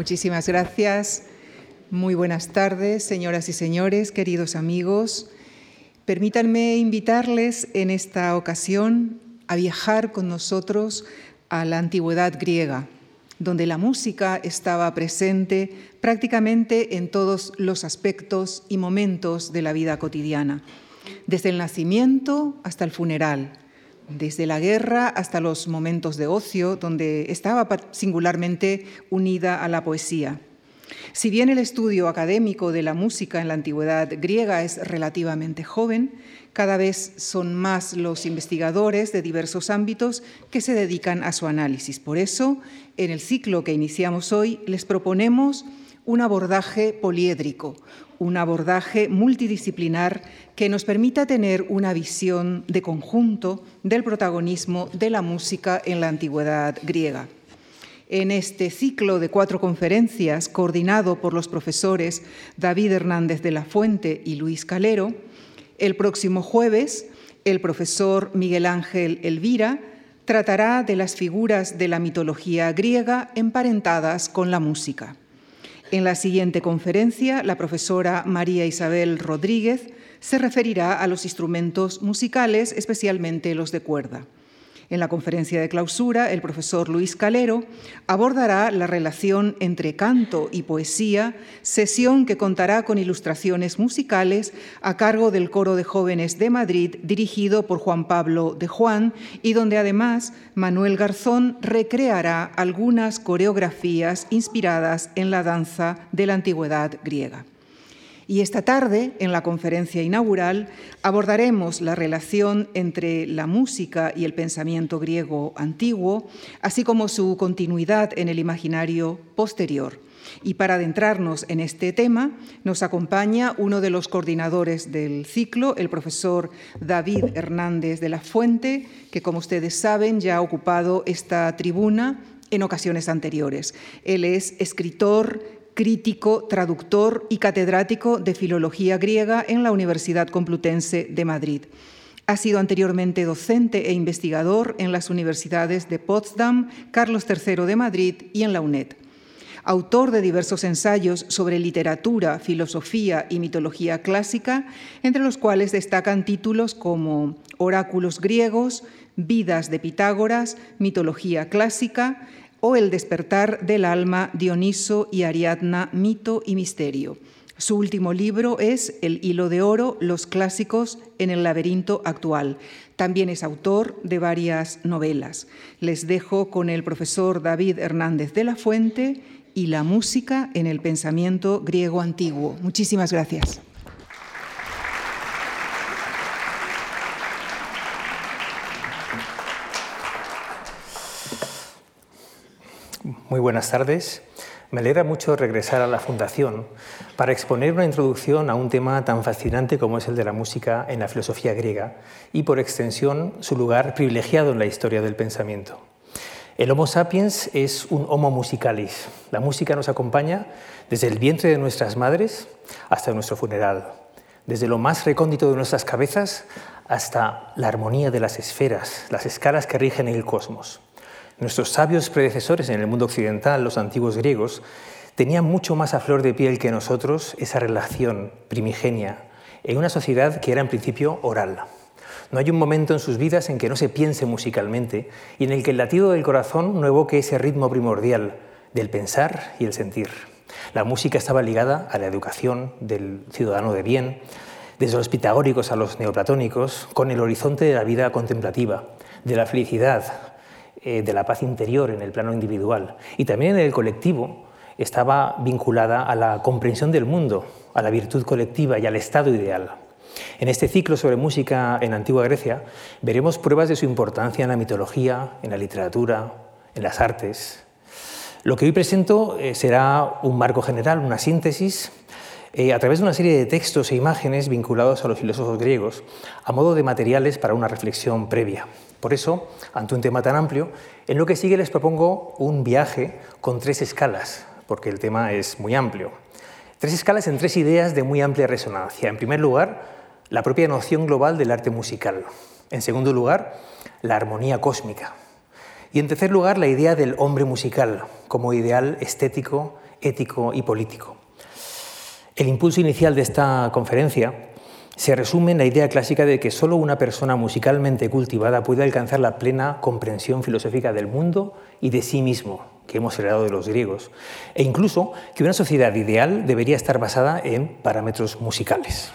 Muchísimas gracias. Muy buenas tardes, señoras y señores, queridos amigos. Permítanme invitarles en esta ocasión a viajar con nosotros a la antigüedad griega, donde la música estaba presente prácticamente en todos los aspectos y momentos de la vida cotidiana, desde el nacimiento hasta el funeral, desde la guerra hasta los momentos de ocio, donde estaba singularmente unida a la poesía. Si bien el estudio académico de la música en la antigüedad griega es relativamente joven, cada vez son más los investigadores de diversos ámbitos que se dedican a su análisis. Por eso, en el ciclo que iniciamos hoy, les proponemos un abordaje poliédrico, un abordaje multidisciplinar que nos permita tener una visión de conjunto del protagonismo de la música en la antigüedad griega. En este ciclo de cuatro conferencias, coordinado por los profesores David Hernández de la Fuente y Luis Calero, el próximo jueves el profesor Miguel Ángel Elvira tratará de las figuras de la mitología griega emparentadas con la música. En la siguiente conferencia, la profesora María Isabel Rodríguez se referirá a los instrumentos musicales, especialmente los de cuerda. En la conferencia de clausura, el profesor Luis Calero abordará la relación entre canto y poesía, sesión que contará con ilustraciones musicales a cargo del Coro de Jóvenes de Madrid, dirigido por Juan Pablo de Juan, y donde además Manuel Garzón recreará algunas coreografías inspiradas en la danza de la antigüedad griega. Y esta tarde, en la conferencia inaugural, abordaremos la relación entre la música y el pensamiento griego antiguo, así como su continuidad en el imaginario posterior. Y para adentrarnos en este tema, nos acompaña uno de los coordinadores del ciclo, el profesor David Hernández de la Fuente, que como ustedes saben ya ha ocupado esta tribuna en ocasiones anteriores. Él es escritor, crítico, traductor y catedrático de Filología Griega en la Universidad Complutense de Madrid. Ha sido anteriormente docente e investigador en las universidades de Potsdam, Carlos III de Madrid y en la UNED. Autor de diversos ensayos sobre literatura, filosofía y mitología clásica, entre los cuales destacan títulos como Oráculos griegos, Vidas de Pitágoras, Mitología clásica, o El despertar del alma, Dioniso y Ariadna, mito y misterio. Su último libro es El hilo de oro, los clásicos en el laberinto actual. También es autor de varias novelas. Les dejo con el profesor David Hernández de la Fuente y la música en el pensamiento griego antiguo. Muchísimas gracias. Muy buenas tardes. Me alegra mucho regresar a la Fundación para exponer una introducción a un tema tan fascinante como es el de la música en la filosofía griega y, por extensión, su lugar privilegiado en la historia del pensamiento. El Homo sapiens es un Homo musicalis. La música nos acompaña desde el vientre de nuestras madres hasta nuestro funeral, desde lo más recóndito de nuestras cabezas hasta la armonía de las esferas, las escalas que rigen el cosmos. Nuestros sabios predecesores en el mundo occidental, los antiguos griegos, tenían mucho más a flor de piel que nosotros esa relación primigenia en una sociedad que era en principio oral. No hay un momento en sus vidas en que no se piense musicalmente y en el que el latido del corazón no evoque ese ritmo primordial del pensar y el sentir. La música estaba ligada a la educación del ciudadano de bien, desde los pitagóricos a los neoplatónicos, con el horizonte de la vida contemplativa, de la felicidad, eh, de la paz interior en el plano individual y también en el colectivo estaba vinculada a la comprensión del mundo, a la virtud colectiva y al estado ideal. En este ciclo sobre música en Antigua Grecia veremos pruebas de su importancia en la mitología, en la literatura, en las artes. Lo que hoy presento eh, será un marco general, una síntesis, eh, a través de una serie de textos e imágenes vinculados a los filósofos griegos, a modo de materiales para una reflexión previa. Por eso, ante un tema tan amplio, en lo que sigue les propongo un viaje con tres escalas, porque el tema es muy amplio. Tres escalas en tres ideas de muy amplia resonancia. En primer lugar, la propia noción global del arte musical. En segundo lugar, la armonía cósmica. Y en tercer lugar, la idea del hombre musical como ideal estético ético y político. El impulso inicial de esta conferencia se resume en la idea clásica de que solo una persona musicalmente cultivada puede alcanzar la plena comprensión filosófica del mundo y de sí mismo, que hemos heredado de los griegos, e incluso que una sociedad ideal debería estar basada en parámetros musicales.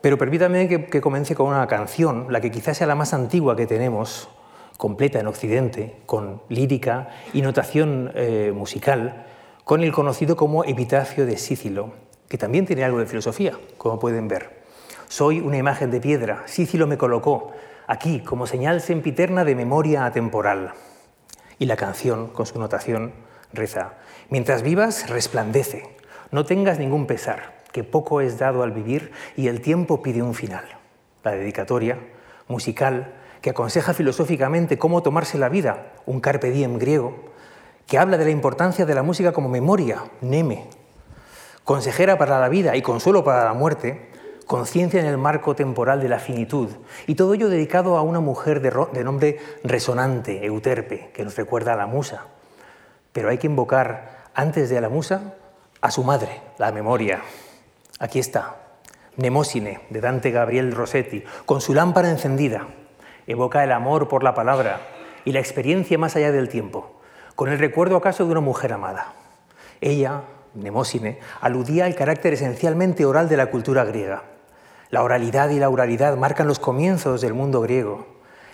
Pero permítame que, comience con una canción, la que quizás sea la más antigua que tenemos, completa en Occidente, con lírica y notación eh, musical, con el conocido como Epitafio de Sícilo, que también tiene algo de filosofía, como pueden ver. Soy una imagen de piedra, Sícilo me colocó aquí como señal sempiterna de memoria atemporal. Y la canción, con su notación, reza, mientras vivas, resplandece, no tengas ningún pesar, que poco es dado al vivir y el tiempo pide un final. La dedicatoria, musical, que aconseja filosóficamente cómo tomarse la vida, un carpe diem griego, que habla de la importancia de la música como memoria, neme, consejera para la vida y consuelo para la muerte, conciencia en el marco temporal de la finitud, y todo ello dedicado a una mujer de, nombre resonante, Euterpe, que nos recuerda a la musa. Pero hay que invocar antes de a la musa a su madre, la memoria. Aquí está, Nemosine, de Dante Gabriel Rossetti, con su lámpara encendida, evoca el amor por la palabra y la experiencia más allá del tiempo, con el recuerdo acaso de una mujer amada. Ella, Nemósine, aludía al carácter esencialmente oral de la cultura griega. La oralidad y la oralidad marcan los comienzos del mundo griego,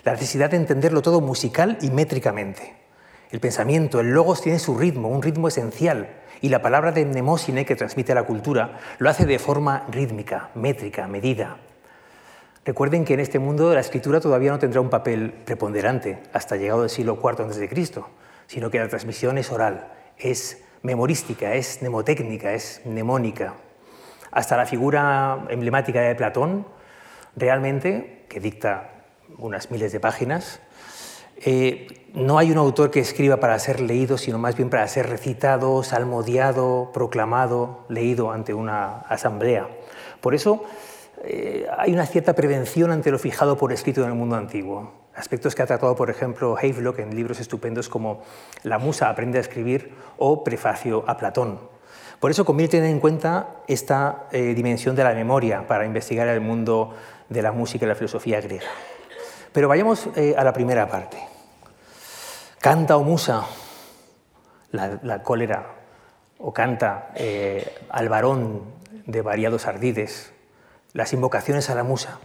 la necesidad de entenderlo todo musical y métricamente. El pensamiento, el logos tiene su ritmo, un ritmo esencial, y la palabra de Nemósine que transmite la cultura lo hace de forma rítmica, métrica, medida. Recuerden que en este mundo la escritura todavía no tendrá un papel preponderante hasta llegado el siglo IV a.C., sino que la transmisión es oral, es memorística, es mnemotécnica, es mnemónica. Hasta la figura emblemática de Platón, realmente, que dicta unas miles de páginas, eh, no hay un autor que escriba para ser leído, sino más bien para ser recitado, salmodiado, proclamado, leído ante una asamblea. Por eso eh, hay una cierta prevención ante lo fijado por escrito en el mundo antiguo aspectos que ha tratado, por ejemplo, Havelock en libros estupendos como La musa aprende a escribir o Prefacio a Platón. Por eso conviene tener en cuenta esta eh, dimensión de la memoria para investigar el mundo de la música y la filosofía griega. Pero vayamos eh, a la primera parte. Canta o musa, la, cólera, o canta eh, al varón de variados ardides, las invocaciones a la musa.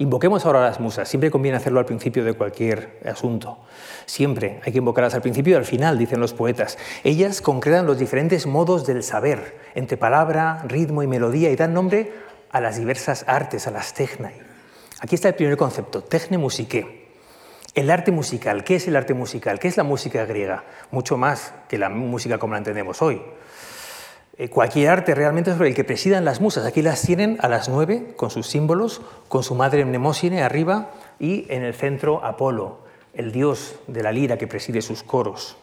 Invoquemos ahora a las musas. Siempre conviene hacerlo al principio de cualquier asunto. Siempre hay que invocarlas al principio y al final, dicen los poetas. Ellas concretan los diferentes modos del saber, entre palabra, ritmo y melodía, y dan nombre a las diversas artes, a las technai. Aquí está el primer concepto, techne musique. El arte musical. ¿Qué es el arte musical? ¿Qué es la música griega? Mucho más que la música como la entendemos hoy. Eh, cualquier arte realmente sobre el que presidan las musas. Aquí las tienen a las nueve con sus símbolos, con su madre Mnemosine arriba y en el centro Apolo, el dios de la lira que preside sus coros.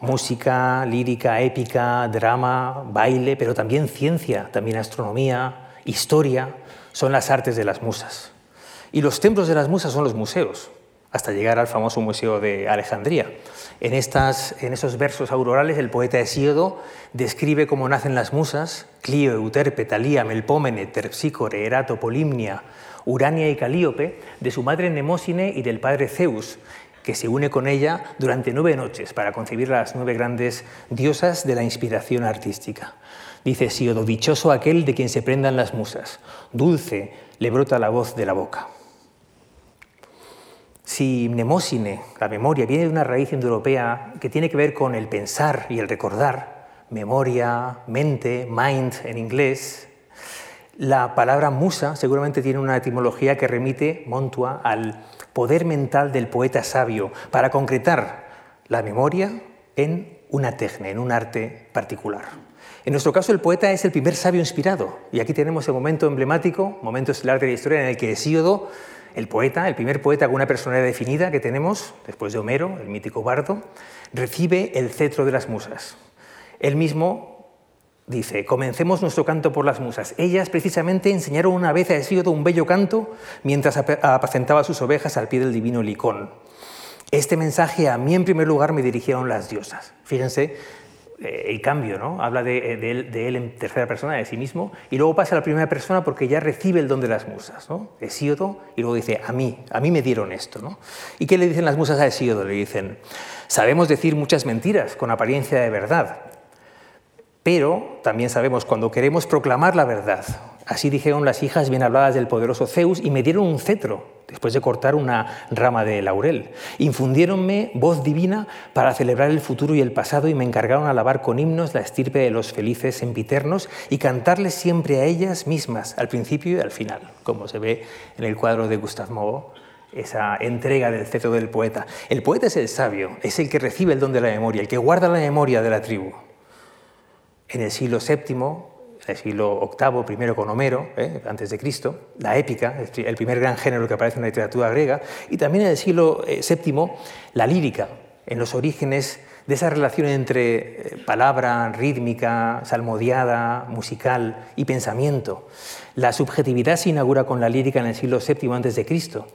Música, lírica, épica, drama, baile, pero también ciencia, también astronomía, historia, son las artes de las musas. Y los templos de las musas son los museos, hasta llegar al famoso Museo de Alejandría. En, estas, en esos versos aurorales, el poeta Hesíodo describe cómo nacen las musas, Clio, Euterpe, Talía, Melpómene, Terpsícore, Erato, Polimnia, Urania y Calíope, de su madre Nemósine y del padre Zeus, que se une con ella durante nueve noches para concebir las nueve grandes diosas de la inspiración artística. Dice Hesíodo, dichoso aquel de quien se prendan las musas, dulce le brota la voz de la boca. Si mnemosine, la memoria, viene de una raíz indoeuropea que tiene que ver con el pensar y el recordar, memoria, mente, mind en inglés, la palabra musa seguramente tiene una etimología que remite, montua, al poder mental del poeta sabio para concretar la memoria en una técnica, en un arte particular. En nuestro caso, el poeta es el primer sabio inspirado, y aquí tenemos el momento emblemático, momento estelar de la historia en el que Hesíodo el poeta, el primer poeta con una personalidad definida que tenemos, después de Homero, el mítico bardo, recibe el cetro de las musas. Él mismo dice, comencemos nuestro canto por las musas. Ellas precisamente enseñaron una vez a Hesíodo un bello canto mientras apacentaba sus ovejas al pie del divino Licón. Este mensaje a mí en primer lugar me dirigieron las diosas. Fíjense el cambio, ¿no? Habla de, él, en tercera persona, de sí mismo, y luego pasa a la primera persona porque ya recibe el don de las musas, ¿no? Hesíodo, y luego dice, a mí, a mí me dieron esto, ¿no? ¿Y qué le dicen las musas a Hesíodo? Le dicen, sabemos decir muchas mentiras con apariencia de verdad, pero también sabemos cuando queremos proclamar la verdad. Así dijeron las hijas bien habladas del poderoso Zeus y me dieron un cetro después de cortar una rama de laurel. Infundiéronme voz divina para celebrar el futuro y el pasado y me encargaron alabar con himnos la estirpe de los felices sempiternos y cantarles siempre a ellas mismas, al principio y al final, como se ve en el cuadro de Gustave Moreau esa entrega del cetro del poeta. El poeta es el sabio, es el que recibe el don de la memoria, el que guarda la memoria de la tribu en el siglo VII, en el siglo VIII, primero con Homero, ¿eh? antes de Cristo, la épica, el primer gran género que aparece en la literatura griega, y también en el siglo VII, eh, la lírica, en los orígenes de esa relación entre eh, palabra rítmica, salmodiada, musical y pensamiento. La subjetividad se inaugura con la lírica en el siglo VII Cristo.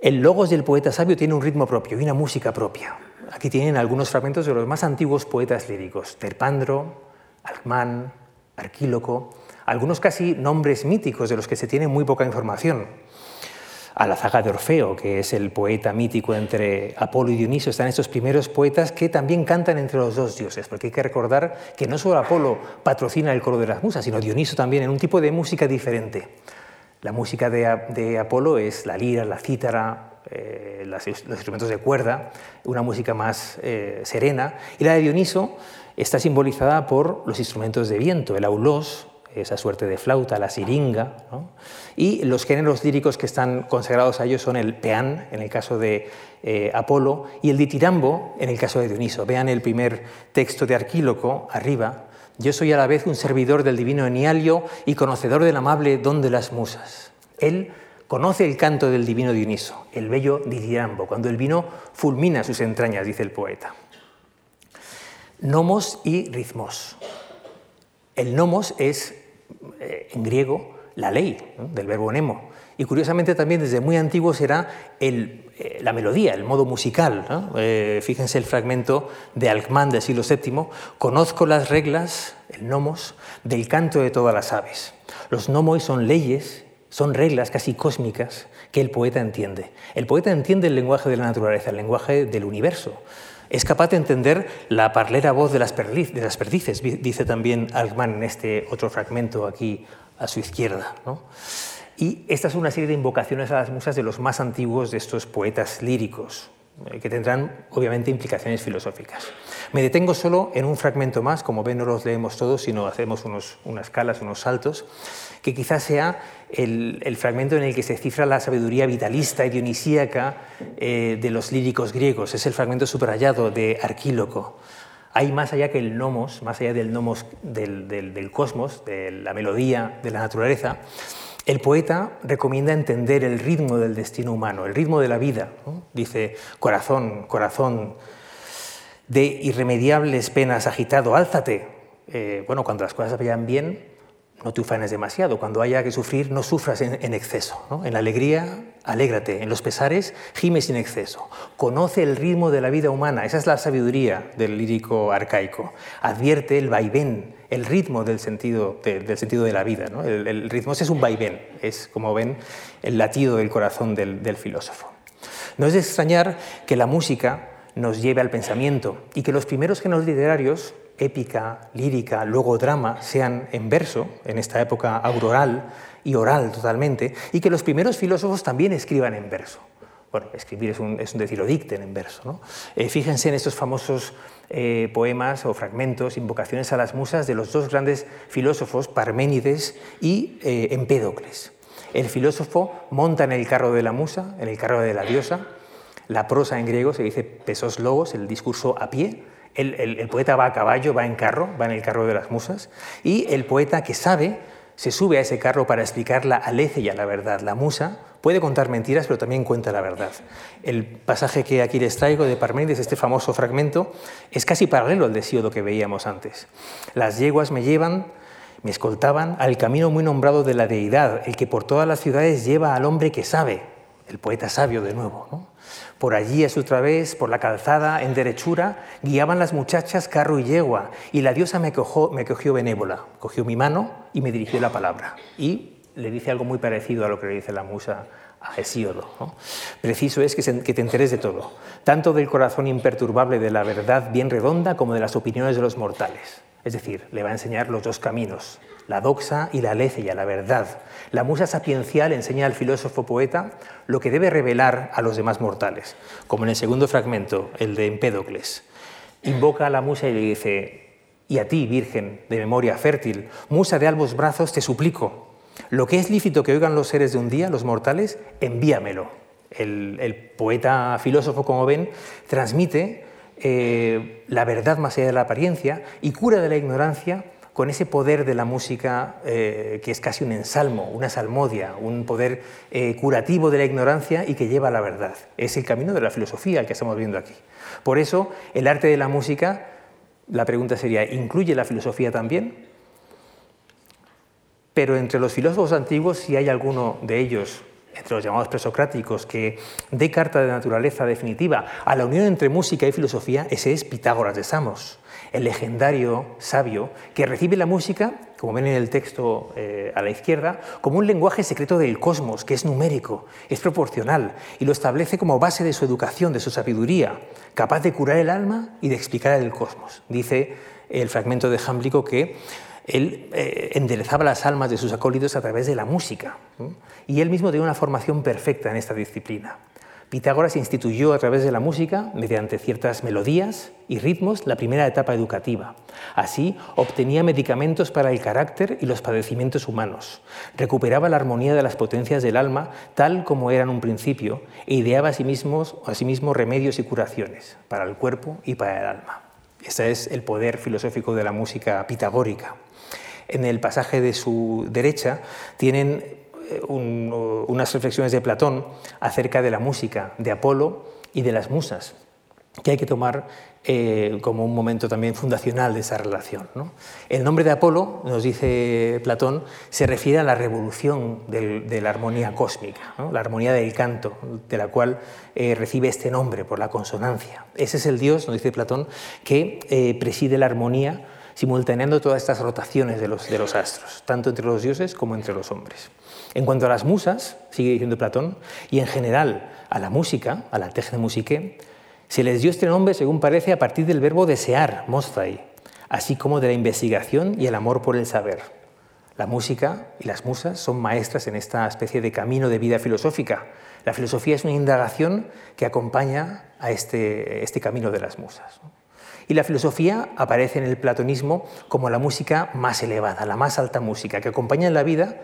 El logos del poeta sabio tiene un ritmo propio y una música propia. Aquí tienen algunos fragmentos de los más antiguos poetas líricos, Terpandro, Alcmán, Arquíloco, algunos casi nombres míticos de los que se tiene muy poca información. A la zaga de Orfeo, que es el poeta mítico entre Apolo y Dioniso, están estos primeros poetas que también cantan entre los dos dioses, porque hay que recordar que no solo Apolo patrocina el coro de las musas, sino Dioniso también en un tipo de música diferente. La música de, Apolo es la lira, la cítara, eh, los instrumentos de cuerda, una música más eh, serena, y la de Dioniso está simbolizada por los instrumentos de viento, el aulós, esa suerte de flauta, la siringa, y los géneros líricos que están consagrados a ellos son el peán, en el caso de eh, Apolo, y el ditirambo, en el caso de Dioniso. Vean el primer texto de Arquíloco, arriba, yo soy a la vez un servidor del divino Enialio y conocedor del amable don de las musas. Él conoce el canto del divino Dioniso, el bello ditirambo, cuando el vino fulmina sus entrañas, dice el poeta nomos y ritmos. El nomos es, eh, en griego, la ley, del verbo nemo. Y curiosamente también desde muy antiguo será eh, la melodía, el modo musical. Eh, fíjense el fragmento de Alcmán del siglo VII. Conozco las reglas, el nomos, del canto de todas las aves. Los nomos son leyes, son reglas casi cósmicas que el poeta entiende. El poeta entiende el lenguaje de la naturaleza, el lenguaje del universo es capaz de entender la parlera voz de las, perdices, dice también Alkman en este otro fragmento aquí a su izquierda. Y esta es una serie de invocaciones a las musas de los más antiguos de estos poetas líricos, eh, que tendrán obviamente implicaciones filosóficas. Me detengo solo en un fragmento más, como ven no los leemos todos, sino hacemos unos, unas escalas, unos saltos, que quizás sea el, fragmento en el que se cifra la sabiduría vitalista y dionisíaca eh, de los líricos griegos. Es el fragmento subrayado de Arquíloco. Hay más allá que el más allá del nomos del, cosmos, de la melodía de la naturaleza, el poeta recomienda entender el ritmo del destino humano, el ritmo de la vida. Dice, corazón, corazón, de irremediables penas agitado, álzate. Eh, bueno, cuando las cosas vayan bien, no te ufanes demasiado. Cuando haya que sufrir, no sufras en, exceso. En la alegría, alégrate. En los pesares, gime sin exceso. Conoce el ritmo de la vida humana. Esa es la sabiduría del lírico arcaico. Advierte el vaivén, el ritmo del sentido de, del sentido de la vida. El, ritmo es un vaivén, es, como ven, el latido del corazón del, del filósofo. No es de extrañar que la música nos lleve al pensamiento y que los primeros géneros literarios épica, lírica, luego drama, sean en verso, en esta época auroral y oral totalmente, y que los primeros filósofos también escriban en verso. Bueno, escribir es un, es un decir, o dicten en verso. ¿no? Eh, fíjense en estos famosos eh, poemas o fragmentos, invocaciones a las musas de los dos grandes filósofos, Parménides y eh, Empédocles. El filósofo monta en el carro de la musa, en el carro de la diosa. La prosa en griego se dice pesos logos, el discurso a pie, el, poeta va a caballo, va en carro, va en el carro de las musas, y el poeta que sabe se sube a ese carro para explicar la aletheia, la verdad. La musa puede contar mentiras, pero también cuenta la verdad. El pasaje que aquí les traigo de Parménides, este famoso fragmento, es casi paralelo al de que veíamos antes. Las yeguas me llevan, me escoltaban al camino muy nombrado de la deidad, el que por todas las ciudades lleva al hombre que sabe, el poeta sabio de nuevo. Por allí a su través, por la calzada, en derechura, guiaban las muchachas carro y yegua, y la diosa me, me cogió benévola, cogió mi mano y me dirigió la palabra. Y le dice algo muy parecido a lo que le dice la musa a Hesíodo. Preciso es que, que, te enteres de todo, tanto del corazón imperturbable de la verdad bien redonda como de las opiniones de los mortales. Es decir, le va a enseñar los dos caminos, la doxa y la aletheia, la verdad. La musa sapiencial enseña al filósofo poeta lo que debe revelar a los demás mortales, como en el segundo fragmento, el de Empédocles. Invoca a la musa y le dice, y a ti, virgen de memoria fértil, musa de albos brazos, te suplico, lo que es lícito que oigan los seres de un día, los mortales, envíamelo. El, poeta filósofo, como ven, transmite eh, la verdad más allá de la apariencia y cura de la ignorancia con ese poder de la música eh, que es casi un ensalmo, una salmodia, un poder eh, curativo de la ignorancia y que lleva a la verdad. Es el camino de la filosofía el que estamos viendo aquí. Por eso, el arte de la música, la pregunta sería, ¿incluye la filosofía también? Pero entre los filósofos antiguos, si hay alguno de ellos entre los llamados presocráticos, que dé carta de naturaleza definitiva a la unión entre música y filosofía, ese es Pitágoras de Samos, el legendario sabio que recibe la música, como ven en el texto eh, a la izquierda, como un lenguaje secreto del cosmos, que es numérico, es proporcional y lo establece como base de su educación, de su sabiduría, capaz de curar el alma y de explicar el cosmos. Dice el fragmento de Jámblico que él eh, enderezaba las almas de sus acólitos a través de la música. Y él mismo tenía una formación perfecta en esta disciplina. Pitágoras instituyó a través de la música, mediante ciertas melodías y ritmos, la primera etapa educativa. Así, obtenía medicamentos para el carácter y los padecimientos humanos, recuperaba la armonía de las potencias del alma tal como eran un principio e ideaba a sí, a sí mismo remedios y curaciones para el cuerpo y para el alma. Ese es el poder filosófico de la música pitagórica en el pasaje de su derecha tienen eh, unas reflexiones de Platón acerca de la música, de Apolo y de las musas, que hay que tomar eh, como un momento también fundacional de esa relación. El nombre de Apolo, nos dice Platón, se refiere a la revolución de la armonía cósmica, la armonía del canto, de la cual eh, recibe este nombre por la consonancia. Ese es el Dios, nos dice Platón, que preside la armonía simultaneando todas estas rotaciones de los, de los astros, tanto entre los dioses como entre los hombres. En cuanto a las musas, sigue diciendo Platón, y en general a la música, a la techne musique, se les dio este nombre, según parece, a partir del verbo desear, mosthai, así como de la investigación y el amor por el saber. La música y las musas son maestras en esta especie de camino de vida filosófica. La filosofía es una indagación que acompaña a este, este camino de las musas. Y la filosofía aparece en el platonismo como la música más elevada, la más alta música, que acompaña en la vida,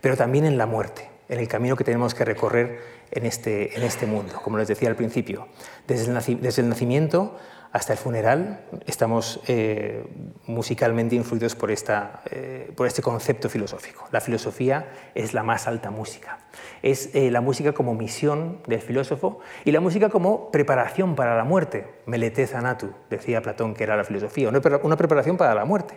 pero también en la muerte, en el camino que tenemos que recorrer en este, en este mundo, como les decía al principio. Desde el, nacimiento hasta el funeral estamos eh, musicalmente influidos por, esta, eh, por este concepto filosófico. La filosofía es la más alta música. Es eh, la música como misión del filósofo y la música como preparación para la muerte. Melete natu, decía Platón que era la filosofía, una preparación para la muerte.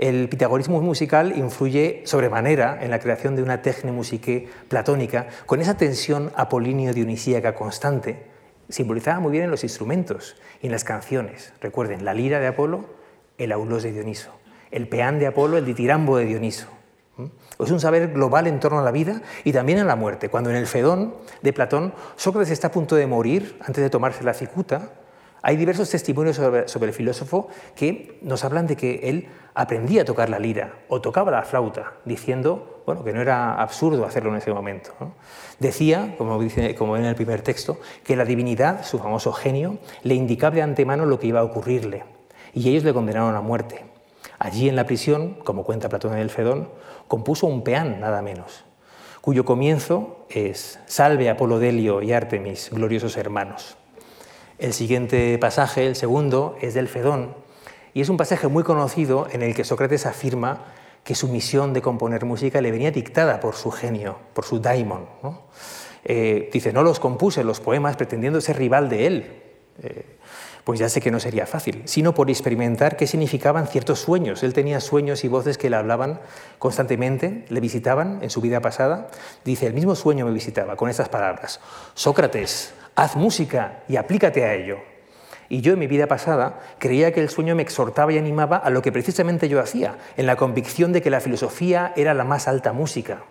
El pitagorismo musical influye sobremanera en la creación de una techne musique platónica con esa tensión apolíneo-dionisíaca constante simbolizaba muy bien en los instrumentos y en las canciones. Recuerden, la lira de Apolo, el aulos de Dioniso, el peán de Apolo, el ditirambo de Dioniso. Es un saber global en torno a la vida y también a la muerte. Cuando en el Fedón de Platón Sócrates está a punto de morir antes de tomarse la cicuta, hay diversos testimonios sobre, el filósofo que nos hablan de que él aprendía a tocar la lira o tocaba la flauta, diciendo bueno, que no era absurdo hacerlo en ese momento. Decía, como dice como en el primer texto, que la divinidad, su famoso genio, le indicaba de antemano lo que iba a ocurrirle y ellos le condenaron a muerte. Allí en la prisión, como cuenta Platón en el Fedón, compuso un peán nada menos, cuyo comienzo es Salve Apolo Delio y Artemis, gloriosos hermanos. El siguiente pasaje, el segundo, es del Fedón, y es un pasaje muy conocido en el que Sócrates afirma que su misión de componer música le venía dictada por su genio, por su daimon. Eh, dice, no los compuse los poemas pretendiendo ser rival de él. Eh, pues ya sé que no sería fácil, sino por experimentar qué significaban ciertos sueños. Él tenía sueños y voces que le hablaban constantemente, le visitaban en su vida pasada. Dice, el mismo sueño me visitaba con estas palabras, Sócrates, haz música y aplícate a ello. Y yo en mi vida pasada creía que el sueño me exhortaba y animaba a lo que precisamente yo hacía, en la convicción de que la filosofía era la más alta música.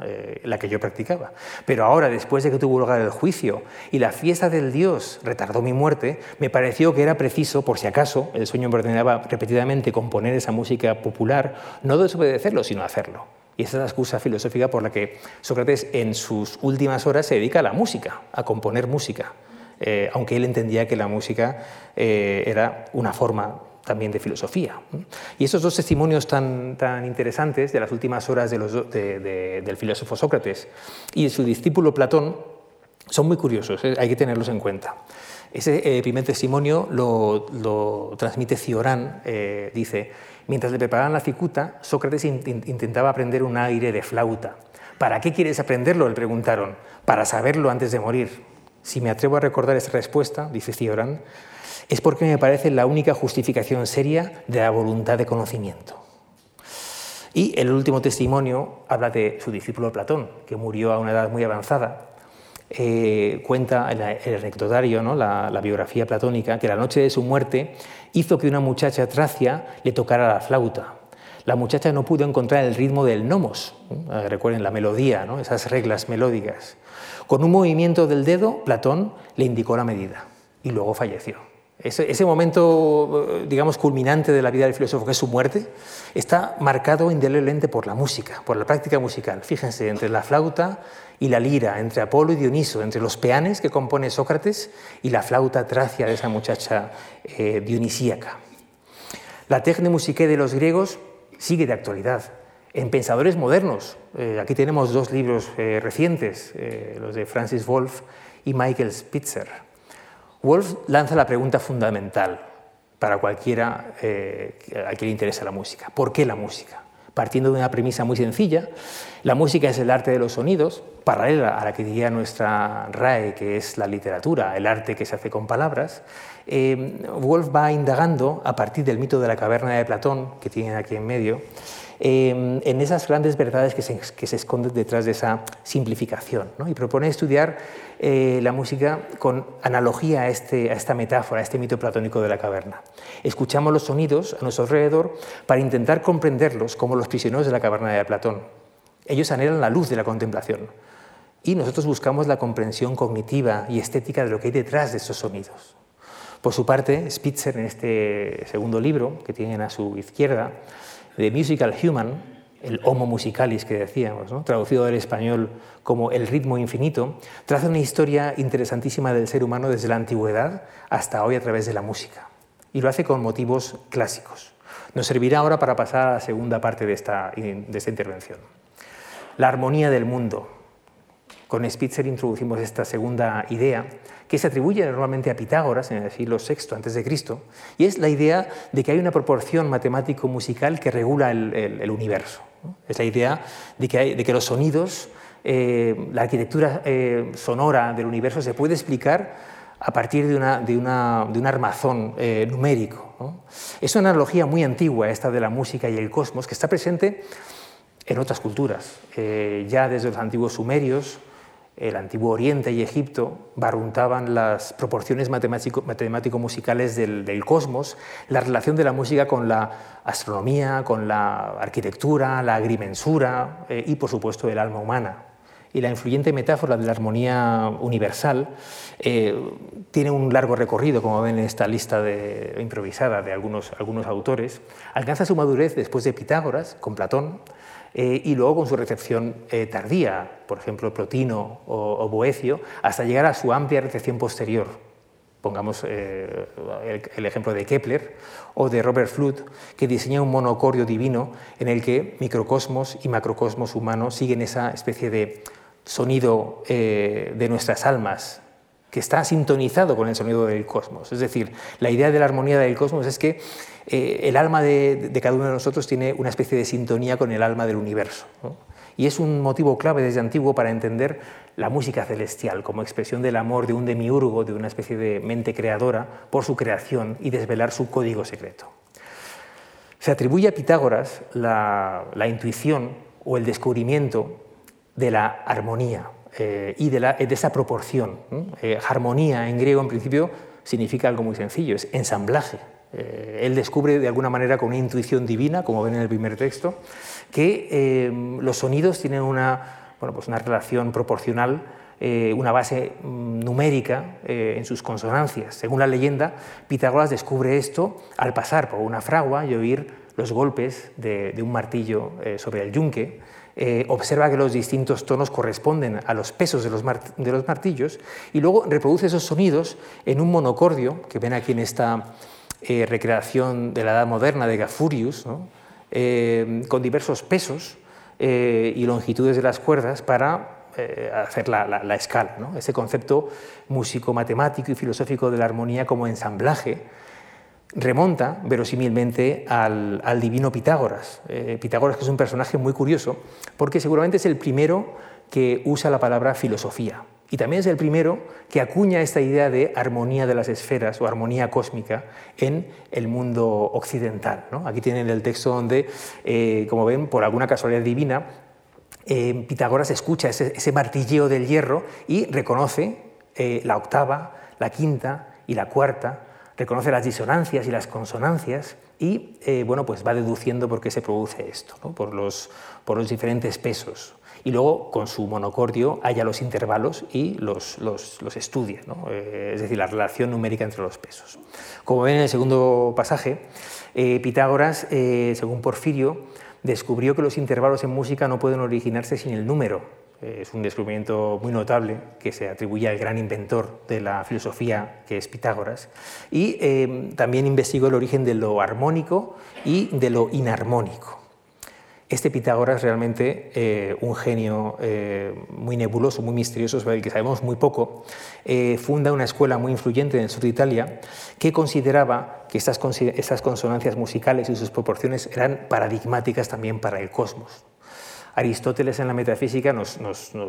Eh, la que yo practicaba. Pero ahora, después de que tuvo lugar el juicio y la fiesta del Dios retardó mi muerte, me pareció que era preciso, por si acaso el sueño me ordenaba repetidamente componer esa música popular, no desobedecerlo, sino hacerlo. Y esa es la excusa filosófica por la que Sócrates en sus últimas horas se dedica a la música, a componer música, eh, aunque él entendía que la música eh, era una forma también de filosofía. Y esos dos testimonios tan, tan interesantes de las últimas horas del filósofo Sócrates y de su discípulo Platón son muy curiosos, ¿eh? hay que tenerlos en cuenta. Ese eh, primer testimonio lo, transmite Ciorán, eh, dice, mientras le preparaban la cicuta, Sócrates intentaba aprender un aire de flauta. ¿Para qué quieres aprenderlo? le preguntaron. Para saberlo antes de morir. Si me atrevo a recordar esa respuesta, dice Ciorán, es porque me parece la única justificación seria de la voluntad de conocimiento. Y el último testimonio habla de su discípulo Platón, que murió a una edad muy avanzada. Eh, cuenta el, anecdotario, ¿no? la, biografía platónica, que la noche de su muerte hizo que una muchacha tracia le tocara la flauta. La muchacha no pudo encontrar el ritmo del nomos, eh, recuerden la melodía, ¿no? esas reglas melódicas. Con un movimiento del dedo, Platón le indicó la medida y luego falleció. Ese, momento, digamos, culminante de la vida del filósofo, que es su muerte, está marcado indeleblemente por la música, por la práctica musical. Fíjense, entre la flauta y la lira, entre Apolo y Dioniso, entre los peanes que compone Sócrates y la flauta tracia de esa muchacha eh, dionisíaca. La técnica musique de los griegos sigue de actualidad. En pensadores modernos, eh, aquí tenemos dos libros eh, recientes, los de Francis Wolff y Michael Spitzer. Wolf lanza la pregunta fundamental para cualquiera eh, a quien le interesa la música. ¿Por qué la música? Partiendo de una premisa muy sencilla, la música es el arte de los sonidos, paralela a la que diría nuestra RAE, que es la literatura, el arte que se hace con palabras. Eh, Wolf va indagando a partir del mito de la caverna de Platón, que tienen aquí en medio, Em, en esas grandes verdades que se, esconden detrás de esa simplificación. Y propone estudiar eh, la música con analogía a, este, a esta metáfora, a este mito platónico de la caverna. Escuchamos los sonidos a nuestro alrededor para intentar comprenderlos como los prisioneros de la caverna de Platón. Ellos anhelan la luz de la contemplación y nosotros buscamos la comprensión cognitiva y estética de lo que hay detrás de esos sonidos. Por su parte, Spitzer, en este segundo libro que tienen a su izquierda, The Musical Human, el Homo musicalis que decíamos, traducido del español como el ritmo infinito, traza una historia interesantísima del ser humano desde la antigüedad hasta hoy a través de la música. Y lo hace con motivos clásicos. Nos servirá ahora para pasar a la segunda parte de esta, de esta intervención. La armonía del mundo. Con Spitzer introducimos esta segunda idea que se atribuye normalmente a Pitágoras en el siglo VI a.C., y es la idea de que hay una proporción matemático-musical que regula el, universo. Es la idea de que, de los sonidos, eh, la arquitectura eh, sonora del universo se puede explicar a partir de, una, de, de un armazón eh, numérico. Es una analogía muy antigua esta de la música y el cosmos que está presente en otras culturas. ya desde los antiguos sumerios, el antiguo Oriente y Egipto barruntaban las proporciones matemático-musicales del, cosmos, la relación de la música con la astronomía, con la arquitectura, la agrimensura eh, y, por supuesto, el alma humana. Y la influyente metáfora de la armonía universal eh, tiene un largo recorrido, como ven en esta lista improvisada de algunos autores. Alcanza su madurez después de Pitágoras, con Platón, eh, y luego con su recepción eh, tardía, por ejemplo, Plotino o, Boecio, hasta llegar a su amplia recepción posterior. Pongamos eh, el, ejemplo de Kepler o de Robert Fludd, que diseña un monocordio divino en el que microcosmos y macrocosmos humanos siguen esa especie de sonido de nuestras almas, que está sintonizado con el sonido del cosmos. Es decir, la idea de la armonía del cosmos es que eh, el alma de, cada uno de nosotros tiene una especie de sintonía con el alma del universo. Y es un motivo clave desde antiguo para entender la música celestial como expresión del amor de un demiurgo, de una especie de mente creadora por su creación y desvelar su código secreto. Se atribuye a Pitágoras la, intuición o el descubrimiento de la armonía eh, y de, esa proporción. Eh, armonía en griego, en principio, significa algo muy sencillo, es ensamblaje. Eh, él descubre de alguna manera con una intuición divina, como ven en el primer texto, que los sonidos tienen una, bueno, pues una relación proporcional una base mm, numérica en sus consonancias. Según la leyenda, Pitágoras descubre esto al pasar por una fragua y oír los golpes de, un martillo sobre el yunque eh, observa que los distintos tonos corresponden a los pesos de los, martillos y luego reproduce esos sonidos en un monocordio, que ven aquí en esta eh, recreación de la Edad Moderna de Gafurius, eh, con diversos pesos y longitudes de las cuerdas para hacer la, escala. Ese concepto músico-matemático y filosófico de la armonía como ensamblaje remonta verosímilmente al, divino Pitágoras. Eh, Pitágoras que es un personaje muy curioso porque seguramente es el primero que usa la palabra filosofía y también es el primero que acuña esta idea de armonía de las esferas o armonía cósmica en el mundo occidental. Aquí tienen el texto donde, eh, como ven, por alguna casualidad divina, eh, Pitágoras escucha ese, martilleo del hierro y reconoce la octava, la quinta y la cuarta reconoce las disonancias y las consonancias y eh, bueno, pues va deduciendo por qué se produce esto, por los diferentes pesos. Y luego, con su monocordio, halla los intervalos y los, los, estudia, eh, es decir, la relación numérica entre los pesos. Como ven en el segundo pasaje, eh, Pitágoras, según Porfirio, descubrió que los intervalos en música no pueden originarse sin el número, es un descubrimiento muy notable que se atribuye al gran inventor de la filosofía, que es Pitágoras, y eh, también investigó el origen de lo armónico y de lo inarmónico. Este Pitágoras realmente eh, un genio eh, muy nebuloso, muy misterioso, sobre el que sabemos muy poco. funda una escuela muy influyente en el sur de Italia que consideraba que estas, estas consonancias musicales y sus proporciones eran paradigmáticas también para el cosmos. Aristóteles en la metafísica nos,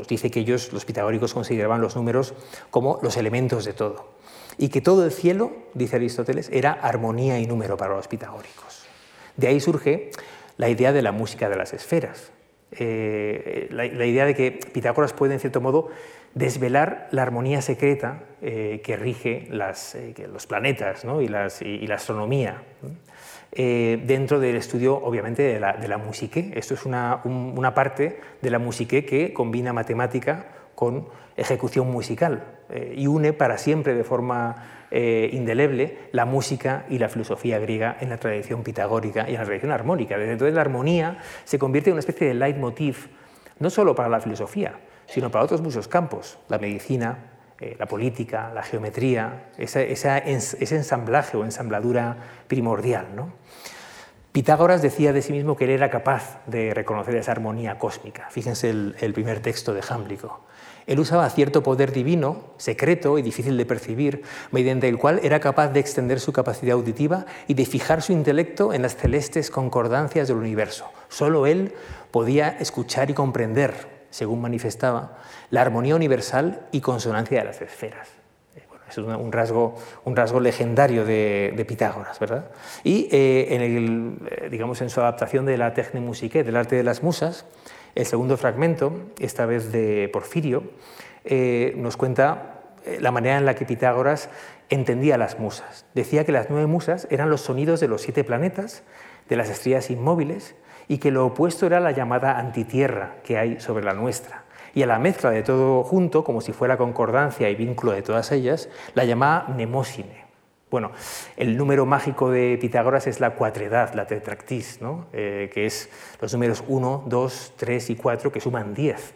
dice que ellos, los pitagóricos, consideraban los números como los elementos de todo. Y que todo el cielo, dice Aristóteles, era armonía y número para los pitagóricos. De ahí surge la idea de la música de las esferas. Eh, la, idea de que Pitágoras puede, en cierto modo, desvelar la armonía secreta eh, que rige eh, los planetas y, y, la astronomía. Dentro del estudio, obviamente, de la, de musique. Esto es una, parte de la musique que combina matemática con ejecución musical y une para siempre de forma eh, indeleble la música y la filosofía griega en la tradición pitagórica y en la tradición armónica. Desde entonces la armonía se convierte en una especie de leitmotiv, no solo para la filosofía, sino para otros muchos campos, la medicina, eh, la política, la geometría, ese ensamblaje o ensambladura primordial. Pitágoras decía de sí mismo que él era capaz de reconocer esa armonía cósmica. Fíjense el, primer texto de Jámblico. Él usaba cierto poder divino, secreto y difícil de percibir, mediante el cual era capaz de extender su capacidad auditiva y de fijar su intelecto en las celestes concordancias del universo. Solo él podía escuchar y comprender según manifestaba, la armonía universal y consonancia de las esferas. Eh, es un rasgo, un rasgo legendario de, Pitágoras, ¿verdad? Y eh, en, el, eh, digamos, en su adaptación de la Techne Musique, del arte de las musas, el segundo fragmento, esta vez de Porfirio, nos cuenta la manera en la que Pitágoras entendía las musas. Decía que las nueve musas eran los sonidos de los siete planetas, de las estrellas inmóviles y que lo opuesto era la llamada antitierra que hay sobre la nuestra. Y a la mezcla de todo junto, como si fuera concordancia y vínculo de todas ellas, la llamaba mnemosine. Bueno, el número mágico de Pitágoras es la cuatredad, la tetractis, eh, que es los números 1, 2, 3 y 4 que suman 10.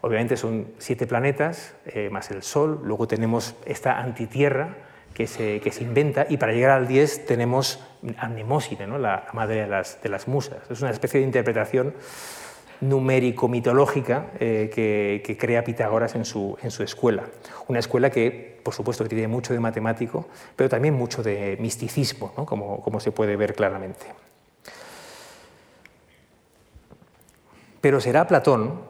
Obviamente son siete planetas eh, más el Sol, luego tenemos esta antitierra, que se, que se, inventa y para llegar al 10 tenemos a Mnemósine, ¿no? la, madre de las, de las, musas. Es una especie de interpretación numérico-mitológica eh, que, crea Pitágoras en su, en su escuela. Una escuela que, por supuesto, tiene mucho de matemático, pero también mucho de misticismo, ¿no? como, como se puede ver claramente. Pero será Platón,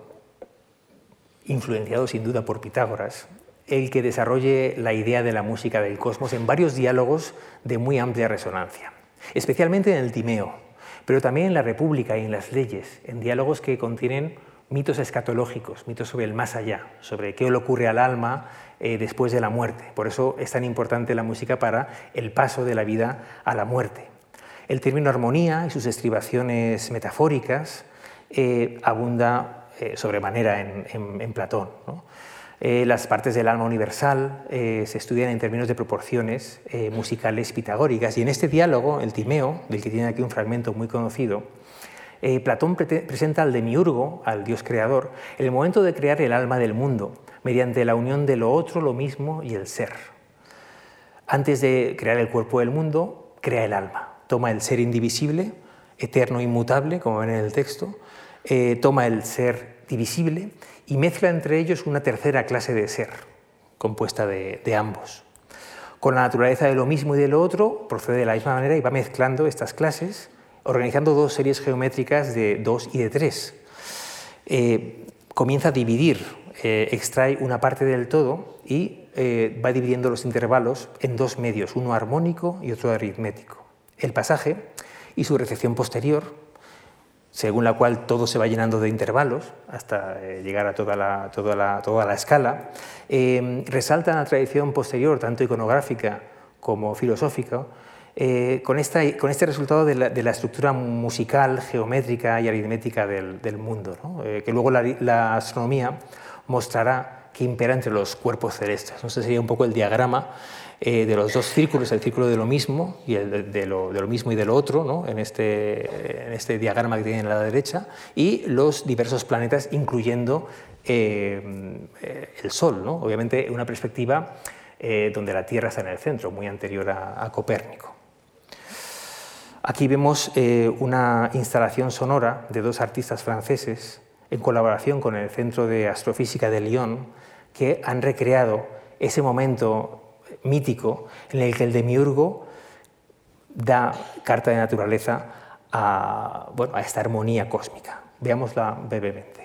influenciado sin duda por Pitágoras, el que desarrolle la idea de la música del cosmos en varios diálogos de muy amplia resonancia, especialmente en el Timeo, pero también en la República y en las leyes, en diálogos que contienen mitos escatológicos, mitos sobre el más allá, sobre qué le ocurre al alma eh, después de la muerte. Por eso es tan importante la música para el paso de la vida a la muerte. El término armonía y sus estribaciones metafóricas eh, abunda eh, sobremanera en, Platón. Las partes del alma universal se estudian en términos de proporciones musicales pitagóricas y en este diálogo, el Timeo, del que tiene aquí un fragmento muy conocido, Platón presenta al demiurgo, al Dios creador, el momento de crear el alma del mundo, mediante la unión de lo otro, lo mismo y el ser. Antes de crear el cuerpo del mundo, crea el alma. Toma el ser indivisible, eterno, inmutable, como ven en el texto, eh, toma el ser divisible y mezcla entre ellos una tercera clase de ser, compuesta de, ambos. Con la naturaleza de lo mismo y de lo otro, procede de la misma manera y va mezclando estas clases, organizando dos series geométricas de dos y de tres. Eh, comienza a dividir eh, extrae una parte del todo y eh, va dividiendo los intervalos en dos medios, uno armónico y otro aritmético. El pasaje y su recepción posterior, según la cual todo se va llenando de intervalos hasta eh, llegar a toda la, toda la, toda la escala, resalta la tradición posterior, tanto iconográfica como filosófica, con, esta, con, este resultado de la, estructura musical, geométrica y aritmética del, mundo, que luego la, astronomía mostrará que impera entre los cuerpos celestes. Entonces sería un poco el diagrama eh, de los dos círculos, el círculo de lo mismo y el de, lo, mismo y de lo otro, ¿no? en, este, en, este, diagrama que tienen a la derecha, y los diversos planetas, incluyendo eh, el Sol, ¿no? obviamente una perspectiva eh, donde la Tierra está en el centro, muy anterior a, Copérnico. Aquí vemos una instalación sonora de dos artistas franceses en colaboración con el Centro de Astrofísica de Lyon, que han recreado ese momento mítico en el que el demiurgo da carta de naturaleza a, a esta armonía cósmica. Veámosla brevemente.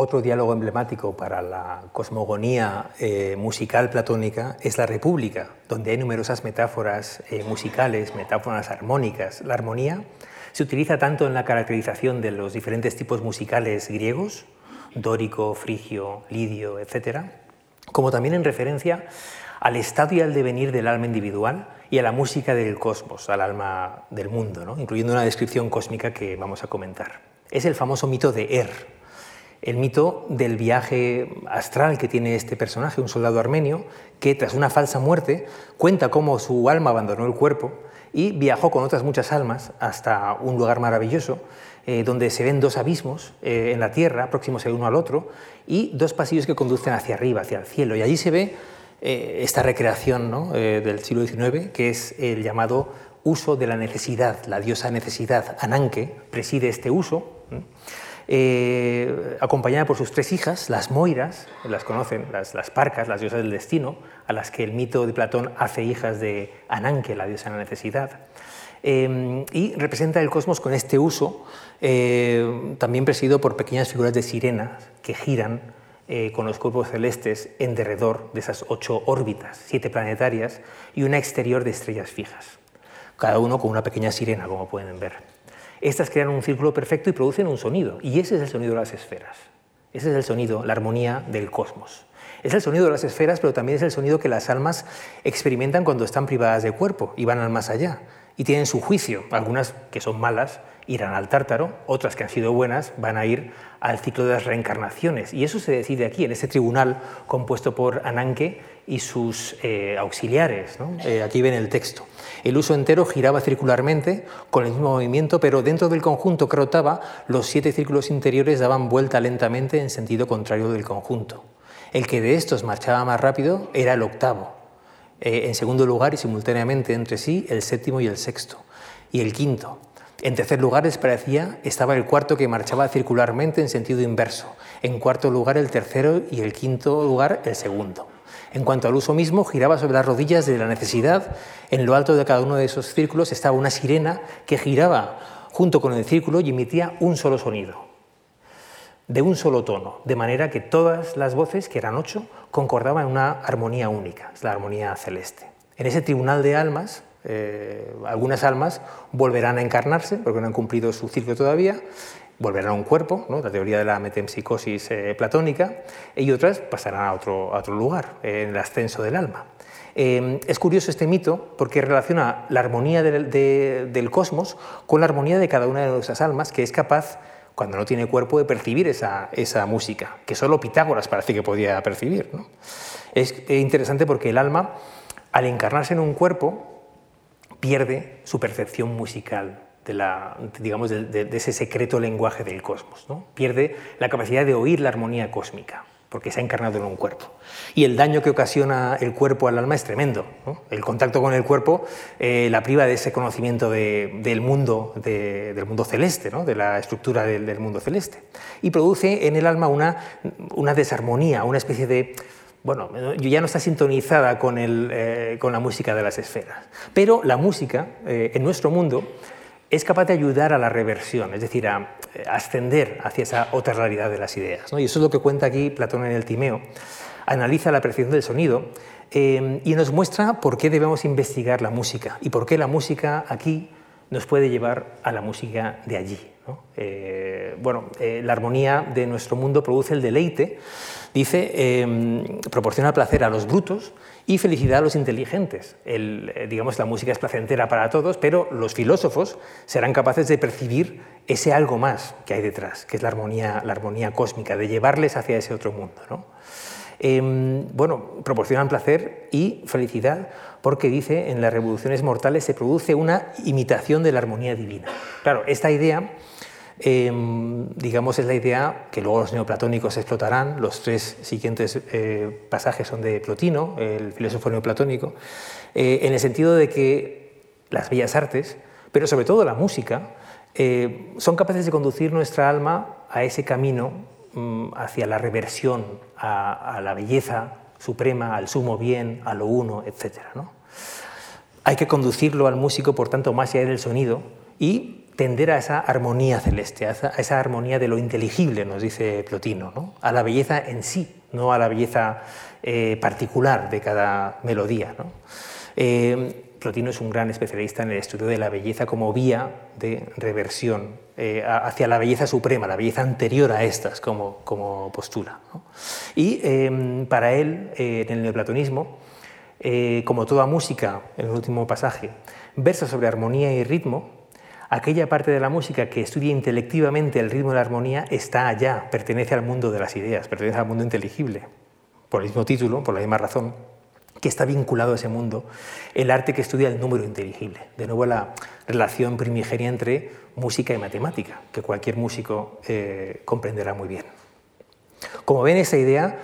Otro diálogo emblemático para la cosmogonía eh, musical platónica es la República, donde hay numerosas metáforas eh, musicales, metáforas armónicas. La armonía se utiliza tanto en la caracterización de los diferentes tipos musicales griegos, dórico, frigio, lidio, etc., como también en referencia al estado y al devenir del alma individual y a la música del cosmos, al alma del mundo, incluyendo una descripción cósmica que vamos a comentar. Es el famoso mito de Er, el mito del viaje astral que tiene este personaje, un soldado armenio, que tras una falsa muerte cuenta cómo su alma abandonó el cuerpo y viajó con otras muchas almas hasta un lugar maravilloso eh, donde se ven dos abismos eh, en la tierra, próximos el uno al otro, y dos pasillos que conducen hacia arriba, hacia el cielo. Y allí se ve eh, esta recreación del siglo XIX, que es el llamado uso de la necesidad, la diosa necesidad, Ananke, preside este uso. Eh, acompañada por sus tres hijas, las Moiras, las conocen, las, Parcas, las diosas del destino, a las que el mito de Platón hace hijas de Ananke, la diosa de la necesidad. Eh, y representa el cosmos con este uso, eh, también presidido por pequeñas figuras de sirenas que giran con los cuerpos celestes en derredor de esas ocho órbitas, siete planetarias, y una exterior de estrellas fijas, cada uno con una pequeña sirena, como pueden ver. Estas crean un círculo perfecto y producen un sonido, y ese es el sonido de las esferas. Ese es el sonido, la armonía del cosmos. Es el sonido de las esferas, pero también es el sonido que las almas experimentan cuando están privadas de cuerpo y van al más allá. y tienen su juicio. Algunas que son malas irán al tártaro, otras que han sido buenas van a ir al ciclo de las reencarnaciones. Y eso se decide aquí, en ese tribunal compuesto por Ananke y sus eh, auxiliares. Eh, aquí ven el texto. El uso entero giraba circularmente con el mismo movimiento, pero dentro del conjunto que rotaba, los siete círculos interiores daban vuelta lentamente en sentido contrario del conjunto. El que de estos marchaba más rápido era el octavo. Eh, en segundo lugar y simultáneamente entre sí el séptimo y el sexto. Y el quinto. En tercer lugar, les parecía, estaba el cuarto que marchaba circularmente en sentido inverso. En cuarto lugar, el tercero y el quinto lugar, el segundo. En cuanto al uso mismo, giraba sobre las rodillas de la necesidad. En lo alto de cada uno de esos círculos estaba una sirena que giraba junto con el círculo y emitía un solo sonido, de un solo tono, de manera que todas las voces, que eran ocho, concordaban en una armonía única, la armonía celeste. En ese tribunal de almas, eh, algunas almas volverán a encarnarse, porque no han cumplido su ciclo todavía, volverán a un cuerpo, la teoría de la metempsicosis eh, platónica, y otras pasarán a otro, otro lugar, en el ascenso del alma. Eh, es curioso este mito porque relaciona la armonía del, cosmos con la armonía de cada una de nuestras almas, que es capaz, cuando no tiene cuerpo, de percibir esa, esa música, que solo Pitágoras parece que podía percibir. Es interesante porque el alma, al encarnarse en un cuerpo, pierde su percepción musical de, la, digamos, de, ese secreto lenguaje del cosmos. ¿no? Pierde la capacidad de oír la armonía cósmica, porque se ha encarnado en un cuerpo. Y el daño que ocasiona el cuerpo al alma es tremendo. El contacto con el cuerpo eh, la priva de ese conocimiento del, mundo, del mundo celeste, ¿no? de la estructura del, mundo celeste. Y produce en el alma una, una desarmonía, una especie de bueno, ya no está sintonizada con, eh, con, la música de las esferas. Pero la música eh, en nuestro mundo es capaz de ayudar a la reversión, es decir, a, eh, ascender hacia esa otra realidad de las ideas. Y eso es lo que cuenta aquí Platón en el Timeo. Analiza la percepción del sonido y nos muestra por qué debemos investigar la música y por qué la música aquí nos puede llevar a la música de allí. bueno, la armonía de nuestro mundo produce el deleite, Dice, em, proporciona placer a los brutos y felicidad a los inteligentes. Eh, digamos, la música es placentera para todos, pero los filósofos serán capaces de percibir ese algo más que hay detrás, que es la armonía, la armonía cósmica, de llevarles hacia ese otro mundo. ¿no? Em, bueno, proporcionan placer y felicidad porque dice en las revoluciones mortales se produce una imitación de la armonía divina. Claro, esta idea Em, digamos, es la idea que luego los neoplatónicos explotarán. Los tres siguientes eh, pasajes son de Plotino, el filósofo neoplatónico, eh, en el sentido de que las bellas artes, pero sobre todo la música, eh, son capaces de conducir nuestra alma a ese camino mm, hacia la reversión, a, la belleza suprema, al sumo bien, a lo uno, etc. Hay que conducirlo al músico, por tanto, más allá del sonido y tender a esa armonía celeste, a esa, armonía de lo inteligible, nos dice Plotino, a la belleza en sí, no a la belleza eh, particular de cada melodía. Eh, Plotino es un gran especialista en el estudio de la belleza como vía de reversión eh, hacia la belleza suprema, la belleza anterior a estas como, como postura. Y em, para él, en el neoplatonismo, como toda música, en el último pasaje, versa sobre armonía y ritmo, aquella parte de la música que estudia intelectivamente el ritmo de la armonía está allá, pertenece al mundo de las ideas, pertenece al mundo inteligible, por el mismo título, por la misma razón, que está vinculado a ese mundo, el arte que estudia el número inteligible. De nuevo la relación primigenia entre música y matemática, que cualquier músico eh, comprenderá muy bien. Como ven, esa idea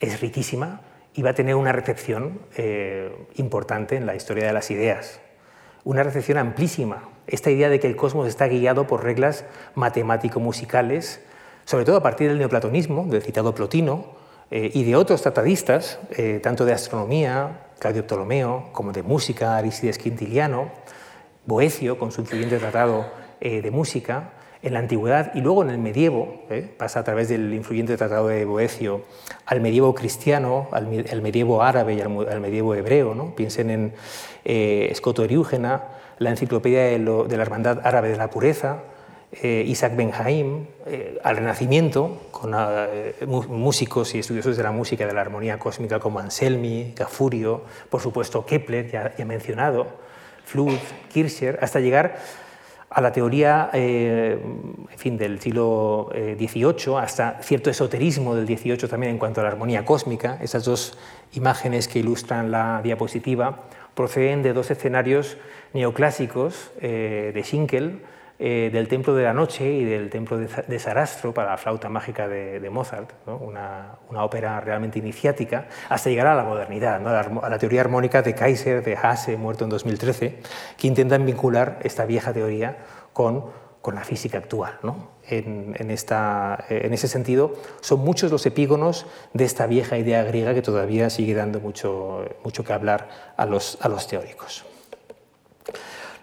es riquísima y va a tener una recepción eh, importante en la historia de las ideas, una recepción amplísima, esta idea de que el cosmos está guiado por reglas matemático-musicales, sobre todo a partir del neoplatonismo, del citado Plotino, eh, y de otros tratadistas, eh, tanto de astronomía, Claudio Ptolomeo, como de música, Aristides Quintiliano, Boecio, con su influyente tratado eh, de música, en la antigüedad y luego en el medievo, pasa a través del influyente tratado de Boecio al medievo cristiano, al, medievo árabe y al, medievo hebreo. Piensen en Escoto Eriúgena, la Enciclopedia de, la Hermandad Árabe de la Pureza, eh, Isaac Benjaim, eh, al Renacimiento, con eh, músicos y estudiosos de la música, de la armonía cósmica como Anselmi, Gafurio, por supuesto Kepler, ya, mencionado, Flood, Kircher, hasta llegar a la teoría en fin, del siglo XVIII, hasta cierto esoterismo del XVIII también en cuanto a la armonía cósmica. Esas dos imágenes que ilustran la diapositiva proceden de dos escenarios neoclásicos de Schinkel, eh, del Templo de la Noche y del Templo de, Sarastro para la flauta mágica de, Mozart, una, ópera realmente iniciática, hasta llegar a la modernidad, a, la, teoría armónica de Kaiser, de Hasse, muerto en 2013, que intentan vincular esta vieja teoría con, con la física actual. En, en, ese sentido, son muchos los epígonos de esta vieja idea griega que todavía sigue dando mucho, mucho que hablar a los, a los teóricos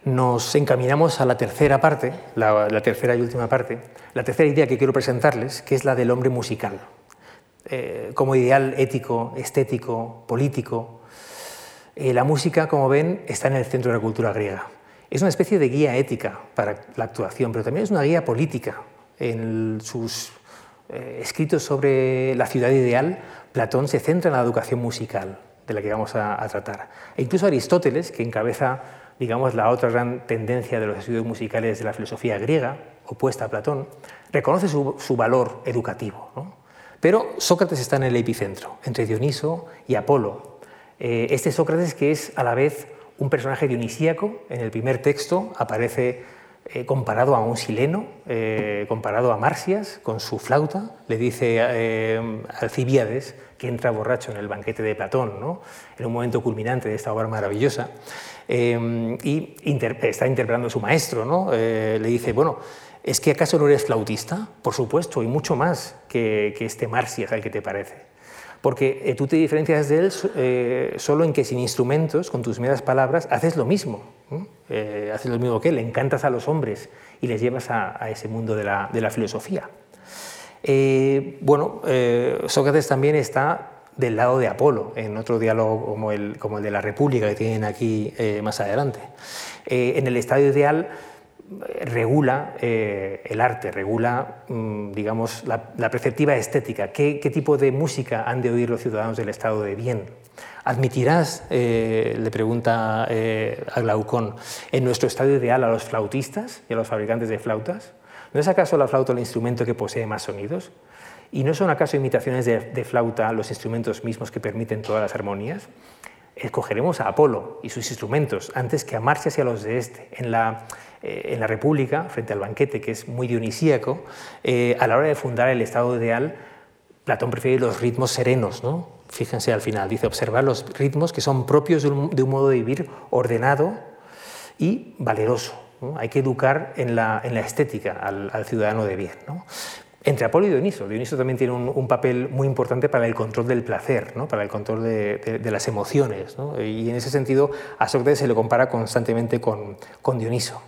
nos encaminamos a la tercera parte, la, tercera y última parte, la tercera idea que quiero presentarles, que es la del hombre musical. Eh, como ideal ético, estético, político, eh, la música, como ven, está en el centro de la cultura griega. Es una especie de guía ética para la actuación, pero también es una guía política. En sus eh, escritos sobre la ciudad ideal, Platón se centra en la educación musical, de la que vamos a, tratar. E incluso Aristóteles, que encabeza digamos, la otra gran tendencia de los estudios musicales de la filosofía griega, opuesta a Platón, reconoce su, valor educativo. Pero Sócrates está en el epicentro, entre Dioniso y Apolo. Eh, este Sócrates que es a la vez un personaje dionisíaco, en el primer texto aparece eh, comparado a un sileno, eh, comparado a Marsias con su flauta, le dice a Alcibiades que entra borracho en el banquete de Platón, ¿no? en un momento culminante de esta obra maravillosa. Em, y está interpretando a su maestro, ¿no? Eh, le dice, bueno, ¿es que acaso no eres flautista? Por supuesto, y mucho más que, este Marcias al que te parece. Porque eh, tú te diferencias de él eh, solo en que sin instrumentos, con tus meras palabras, haces lo mismo. haces lo mismo que él, encantas a los hombres y les llevas a, ese mundo de la, filosofía. bueno, Sócrates también está del lado de Apolo, en otro diálogo como el, de la República que tienen aquí eh, más adelante. Eh, en el estado ideal eh, regula el arte, regula, mm, digamos, la, perceptiva estética. ¿Qué, ¿Qué, tipo de música han de oír los ciudadanos del estado de bien? ¿Admitirás, le pregunta a Glaucón, en nuestro estado ideal a los flautistas y a los fabricantes de flautas? ¿No es acaso la flauta el instrumento que posee más sonidos? ¿Y no son acaso imitaciones de, flauta los instrumentos mismos que permiten todas las armonías? Escogeremos a Apolo y sus instrumentos antes que a Marcias y a los de este. En la, eh, en la República, frente al banquete, que es muy dionisíaco, eh, a la hora de fundar el Estado ideal, Platón prefiere los ritmos serenos. ¿no? Fíjense al final, dice observar los ritmos que son propios de un, modo de vivir ordenado y valeroso. Hay que educar en la, en la estética al, al, ciudadano de bien. ¿no? entre Apolo y Dioniso. Dioniso también tiene un, papel muy importante para el control del placer, ¿no? para el control de, las emociones. Y en ese sentido a Sócrates se le compara constantemente con, Dioniso.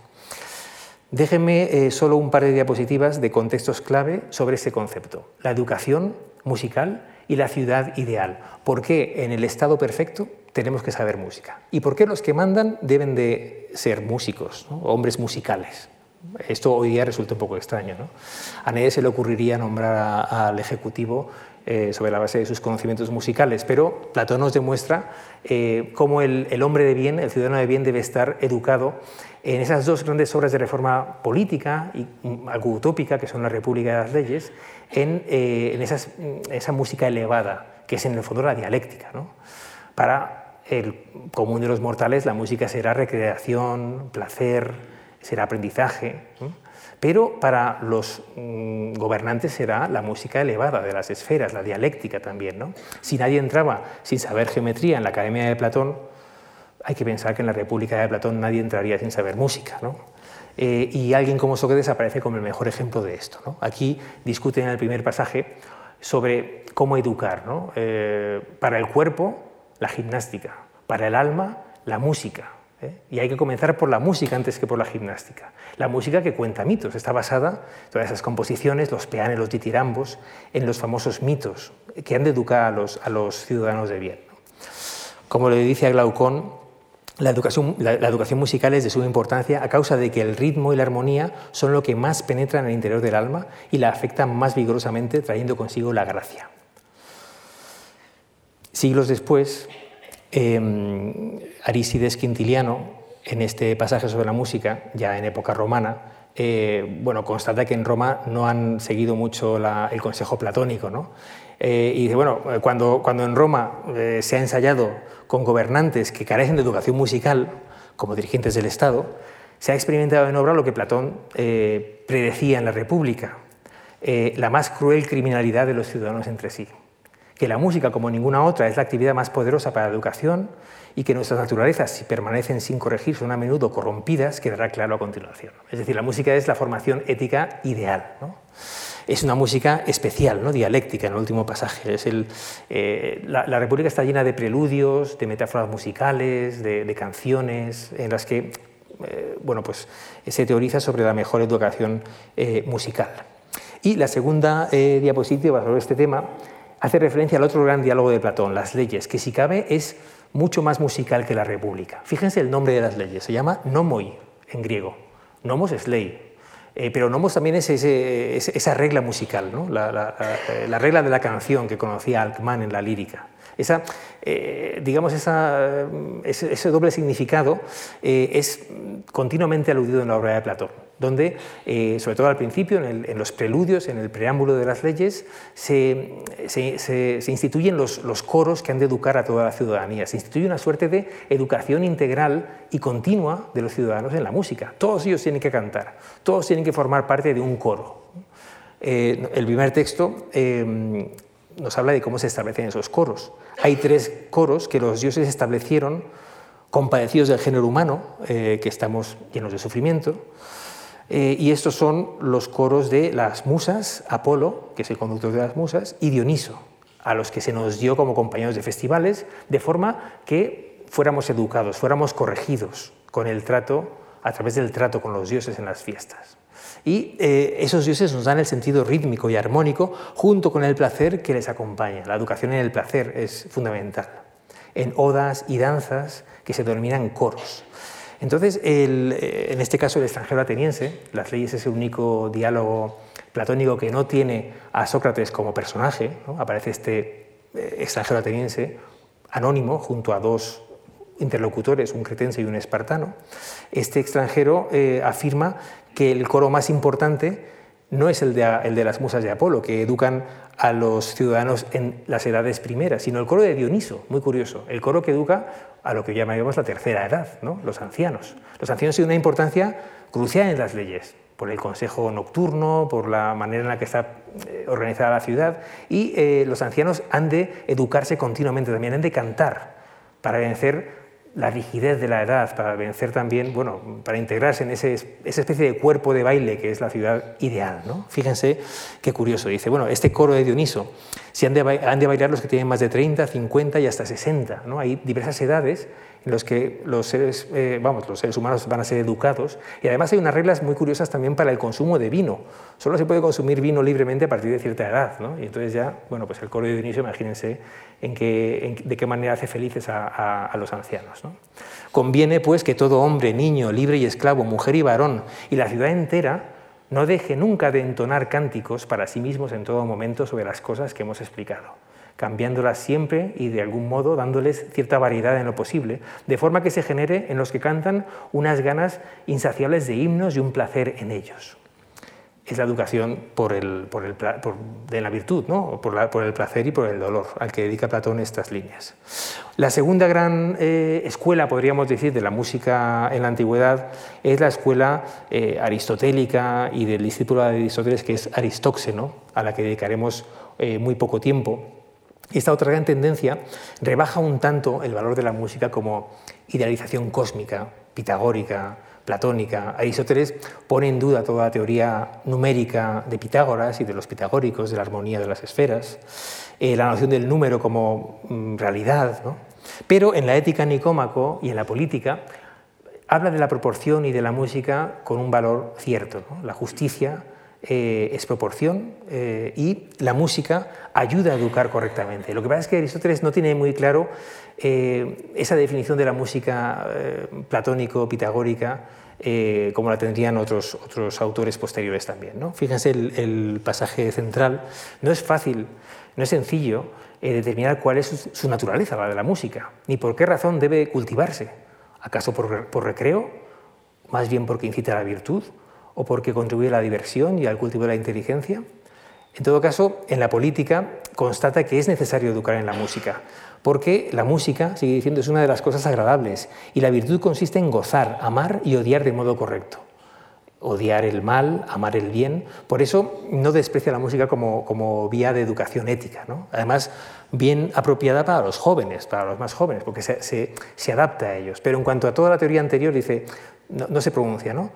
Déjenme eh, solo un par de diapositivas de contextos clave sobre este concepto. La educación musical y la ciudad ideal. ¿Por qué en el estado perfecto tenemos que saber música? ¿Y por qué los que mandan deben de ser músicos, hombres musicales? Esto hoy día resulta un poco extraño. ¿no? A nadie se le ocurriría nombrar al Ejecutivo eh, sobre la base de sus conocimientos musicales, pero Platón nos demuestra eh, cómo el, hombre de bien, el ciudadano de bien, debe estar educado en esas dos grandes obras de reforma política y mm, algo utópica, que son la República de las Leyes, en, eh, esa música elevada, que es en el fondo la dialéctica. ¿no? Para el común de los mortales, la música será recreación, placer, será aprendizaje, pero para los mm, gobernantes será la música elevada de las esferas, la dialéctica también. ¿no? Si nadie entraba sin saber geometría en la Academia de Platón, hay que pensar que en la República de Platón nadie entraría sin saber música. ¿no? Eh, y alguien como Sócrates aparece como el mejor ejemplo de esto. Aquí discuten en el primer pasaje sobre cómo educar. ¿no? Eh, para el cuerpo, la gimnástica. Para el alma, la música. ¿eh? Y hay que comenzar por la música antes que por la gimnástica. La música que cuenta mitos, está basada, todas esas composiciones, los peanes, los ditirambos, en los famosos mitos que han de educar a los, a los ciudadanos de bien. Como le dice a Glaucón, la educación, la, educación, musical es de suma importancia a causa de que el ritmo y la armonía son lo que más penetra en el interior del alma y la afectan más vigorosamente, trayendo consigo la gracia. Siglos después, eh, Arísides Quintiliano en este pasaje sobre la música, ya en época romana, eh, bueno, constata que en Roma no han seguido mucho el consejo platónico. ¿no? Eh, y dice, bueno, cuando, cuando en Roma eh, se ha ensayado con gobernantes que carecen de educación musical, como dirigentes del Estado, se ha experimentado en obra lo que Platón predecía en la República, la más cruel criminalidad de los ciudadanos entre sí. Que la música, como ninguna otra, es la actividad más poderosa para la educación, y que nuestras naturalezas, si permanecen sin corregir, son a menudo corrompidas, quedará claro a continuación. Es decir, la música es la formación ética ideal. Es una música especial, ¿no? dialéctica, en el último pasaje. Eh, la, República está llena de preludios, de metáforas musicales, de, canciones, en las que eh, bueno, pues, se teoriza sobre la mejor educación eh, musical. Y la segunda diapositiva sobre este tema hace referencia al otro gran diálogo de Platón, las leyes, que si cabe es mucho más musical que la República. Fíjense el nombre de las leyes, se llama nomoi en griego. Nomos es ley, eh, pero nomos también es esa regla musical, ¿no? Eh, la, regla de la canción que conocía Alckman en la lírica. Esa, eh, digamos, ese, doble significado es continuamente aludido en la obra de Platón donde, eh, sobre todo al principio, en, los preludios, en el preámbulo de las leyes, se, instituyen los, coros que han de educar a toda la ciudadanía. Se instituye una suerte de educación integral y continua de los ciudadanos en la música. Todos ellos tienen que cantar, todos tienen que formar parte de un coro. Eh, el primer texto eh, nos habla de cómo se establecen esos coros. Hay tres coros que los dioses establecieron compadecidos del género humano, que estamos llenos de sufrimiento, eh, y estos son los coros de las musas, Apolo, que es el conductor de las musas, y Dioniso, a los que se nos dio como compañeros de festivales, de forma que fuéramos educados, fuéramos corregidos con el trato, a través del trato con los dioses en las fiestas. Y eh, esos dioses nos dan el sentido rítmico y armónico junto con el placer que les acompaña. La educación en el placer es fundamental. En odas y danzas que se denominan coros. Entonces, eh, en este caso, el extranjero ateniense, las leyes es el único diálogo platónico que no tiene a Sócrates como personaje, aparece este eh, extranjero ateniense anónimo junto a dos interlocutores, un cretense y un espartano. Este extranjero eh, afirma que el coro más importante no es el de, el de, las musas de Apolo, que educan a los ciudadanos en las edades primeras, sino el coro de Dioniso, muy curioso, el coro que educa a lo que llamaríamos la tercera edad, ¿no? los ancianos. Los ancianos tienen una importancia crucial en las leyes, por el consejo nocturno, por la manera en la que está eh, organizada la ciudad, y eh, los ancianos han de educarse continuamente, también han de cantar para vencer la rigidez de la edad, para vencer también, bueno, para integrarse en ese, esa especie de cuerpo de baile que es la ciudad ideal. ¿no? Fíjense qué curioso, dice, bueno, este coro de Dioniso, si han de, bailar los que tienen más de 30, 50 y hasta 60, ¿no? hay diversas edades en los que los seres, eh, vamos, los seres humanos van a ser educados. Y además hay unas reglas muy curiosas también para el consumo de vino. Solo se puede consumir vino libremente a partir de cierta edad. ¿no? Y entonces ya, bueno, pues el coro de inicio, imagínense en qué, de qué manera hace felices a, a, los ancianos. ¿no? Conviene pues que todo hombre, niño, libre y esclavo, mujer y varón, y la ciudad entera, no deje nunca de entonar cánticos para sí mismos en todo momento sobre las cosas que hemos explicado cambiándolas siempre y de algún modo dándoles cierta variedad en lo posible, de forma que se genere en los que cantan unas ganas insaciables de himnos y un placer en ellos. Es la educación por el, por el, de la virtud, ¿no? por, por, el placer y por el dolor, al que dedica Platón estas líneas. La segunda gran eh, escuela, podríamos decir, de la música en la antigüedad es la escuela eh, aristotélica y del discípulo de Aristóteles, que es Aristóxeno, a la que dedicaremos eh, muy poco tiempo. Esta otra gran tendencia rebaja un tanto el valor de la música como idealización cósmica, pitagórica, platónica. Aristóteles pone en duda toda la teoría numérica de Pitágoras y de los pitagóricos de la armonía de las esferas, eh, la noción del número como mm, realidad. Pero en la ética nicómaco y en la política habla de la proporción y de la música con un valor cierto, la justicia, eh, es proporción eh, y la música ayuda a educar correctamente. Lo que pasa es que Aristóteles no tiene muy claro eh, esa definición de la música platónico-pitagórica como la tendrían otros, otros autores posteriores también. Fíjense el, pasaje central. No es fácil, no es sencillo determinar cuál es su, su naturaleza, la de la música, ni por qué razón debe cultivarse ¿Acaso por, por recreo? ¿Más bien porque incita a la virtud? ¿O porque contribuye a la diversión y al cultivo de la inteligencia? En todo caso, en la política constata que es necesario educar en la música, porque la música, sigue diciendo, es una de las cosas agradables y la virtud consiste en gozar, amar y odiar de modo correcto. Odiar el mal, amar el bien. Por eso no desprecia la música como, vía de educación ética. Además, bien apropiada para los jóvenes, para los más jóvenes, porque se, adapta a ellos. Pero en cuanto a toda la teoría anterior, dice, no, no se pronuncia, ¿no?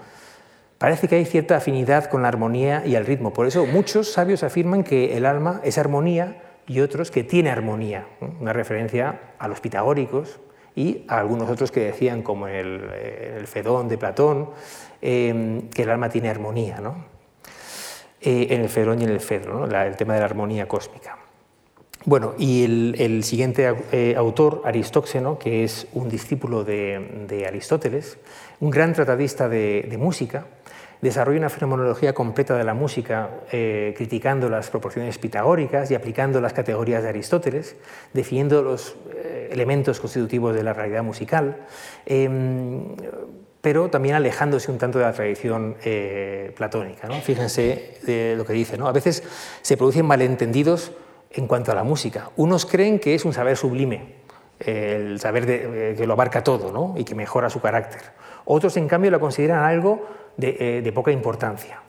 Parece que hay cierta afinidad con la armonía y el ritmo. Por eso muchos sabios afirman que el alma es armonía y otros que tiene armonía. Una referencia a los pitagóricos y a algunos otros que decían, como el, el Fedón de Platón, em, que el alma tiene armonía. ¿no? Eh, en el Fedón y en el Fedro, el tema de la armonía cósmica. Bueno, y el, siguiente eh, autor, Aristóxeno, que es un discípulo de, Aristóteles, un gran tratadista de, música, desarrolla una fenomenología completa de la música, eh, criticando las proporciones pitagóricas y aplicando las categorías de Aristóteles, definiendo los eh, elementos constitutivos de la realidad musical, em, pero también alejándose un tanto de la tradición platónica. Fíjense lo que dice, ¿no? a veces se producen malentendidos en cuanto a la música. Unos creen que es un saber sublime, el saber eh, que lo abarca todo ¿no? y que mejora su carácter. Otros, en cambio, lo consideran algo de, eh, poca importancia.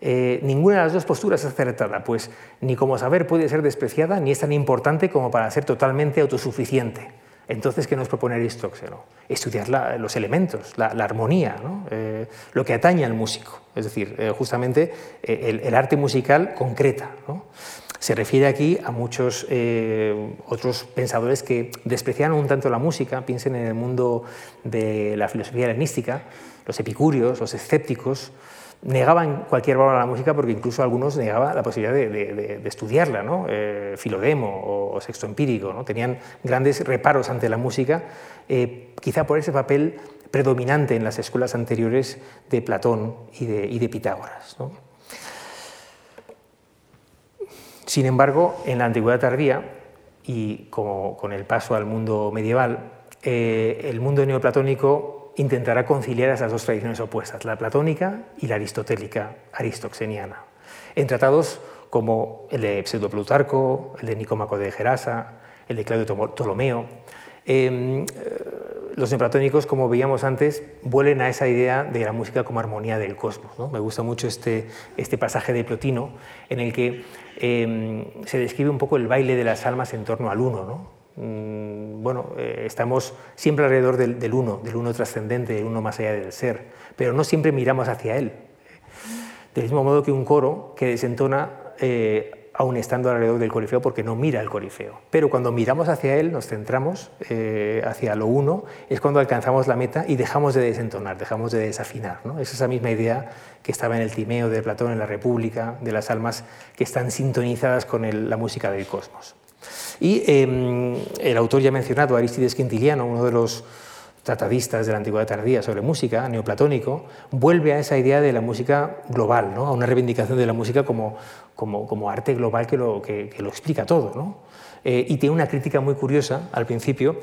Eh, ninguna de las dos posturas es acertada, pues ni como saber puede ser despreciada, ni es tan importante como para ser totalmente autosuficiente. Entonces, ¿qué nos propone Aristóxeno? Estudiar los elementos, la, armonía, lo que atañe al músico, es decir, justamente el, arte musical concreta. Se refiere aquí a muchos eh, otros pensadores que despreciaron un tanto la música, piensen en el mundo de la filosofía helenística, los epicúreos, los escépticos, negaban cualquier valor a la música porque incluso algunos negaban la posibilidad de, estudiarla, ¿no? Eh, Filodemo o, Sexto Empírico, ¿no? tenían grandes reparos ante la música, eh, quizá por ese papel predominante en las escuelas anteriores de Platón y de, Pitágoras. Sin embargo, en la antigüedad tardía, y como con el paso al mundo medieval, eh, el mundo neoplatónico intentará conciliar esas dos tradiciones opuestas, la platónica y la aristotélica, aristoxeniana, en tratados como el de Pseudo Plutarco, el de Nicómaco de Gerasa, el de Claudio Ptolomeo. Em, los neoplatónicos, como veíamos antes, vuelven a esa idea de la música como armonía del cosmos. Me gusta mucho este, este pasaje de Plotino en el que em, se describe un poco el baile de las almas en torno al uno. Mm, bueno, eh, estamos siempre alrededor del, uno, del uno trascendente, del uno más allá del ser, pero no siempre miramos hacia él. Del mismo modo que un coro que desentona eh, aún estando alrededor del corifeo porque no mira el corifeo. Pero cuando miramos hacia él, nos centramos eh, hacia lo uno, es cuando alcanzamos la meta y dejamos de desentonar, dejamos de desafinar. ¿no? Es esa misma idea que estaba en el Timeo de Platón en la República, de las almas que están sintonizadas con la música del cosmos. Y em, el autor ya mencionado, Aristides Quintiliano, uno de los tratadistas de la antigüedad tardía sobre música, neoplatónico, vuelve a esa idea de la música global, ¿no? a una reivindicación de la música como, como, arte global que lo, que, lo explica todo. ¿no? Eh, y tiene una crítica muy curiosa al principio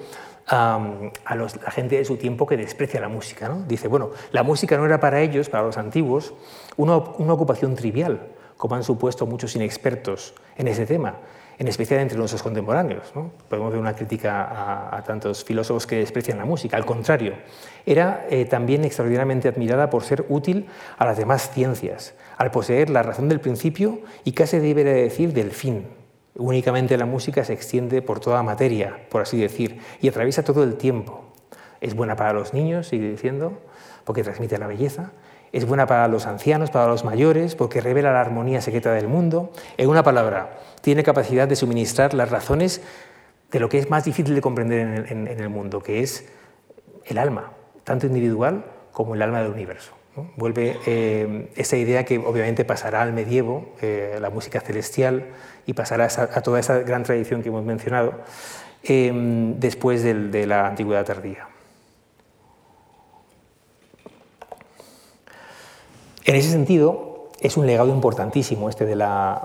a la gente de su tiempo que desprecia la música. ¿no? Dice, bueno, la música no era para ellos, para los antiguos, una, una ocupación trivial, como han supuesto muchos inexpertos en ese tema en especial entre nuestros contemporáneos. ¿no? Podemos ver una crítica a, tantos filósofos que desprecian la música. Al contrario, era eh, también extraordinariamente admirada por ser útil a las demás ciencias, al poseer la razón del principio y casi debe decir del fin. Únicamente la música se extiende por toda materia, por así decir, y atraviesa todo el tiempo. Es buena para los niños, sigue diciendo, porque transmite la belleza, es buena para los ancianos, para los mayores, porque revela la armonía secreta del mundo. En una palabra, tiene capacidad de suministrar las razones de lo que es más difícil de comprender en el, mundo, que es el alma, tanto individual como el alma del universo. Vuelve eh, esa idea que obviamente pasará al medievo, eh, la música celestial, y pasará a, toda esa gran tradición que hemos mencionado, eh, después de la antigüedad tardía. En ese sentido, es un legado importantísimo este de la,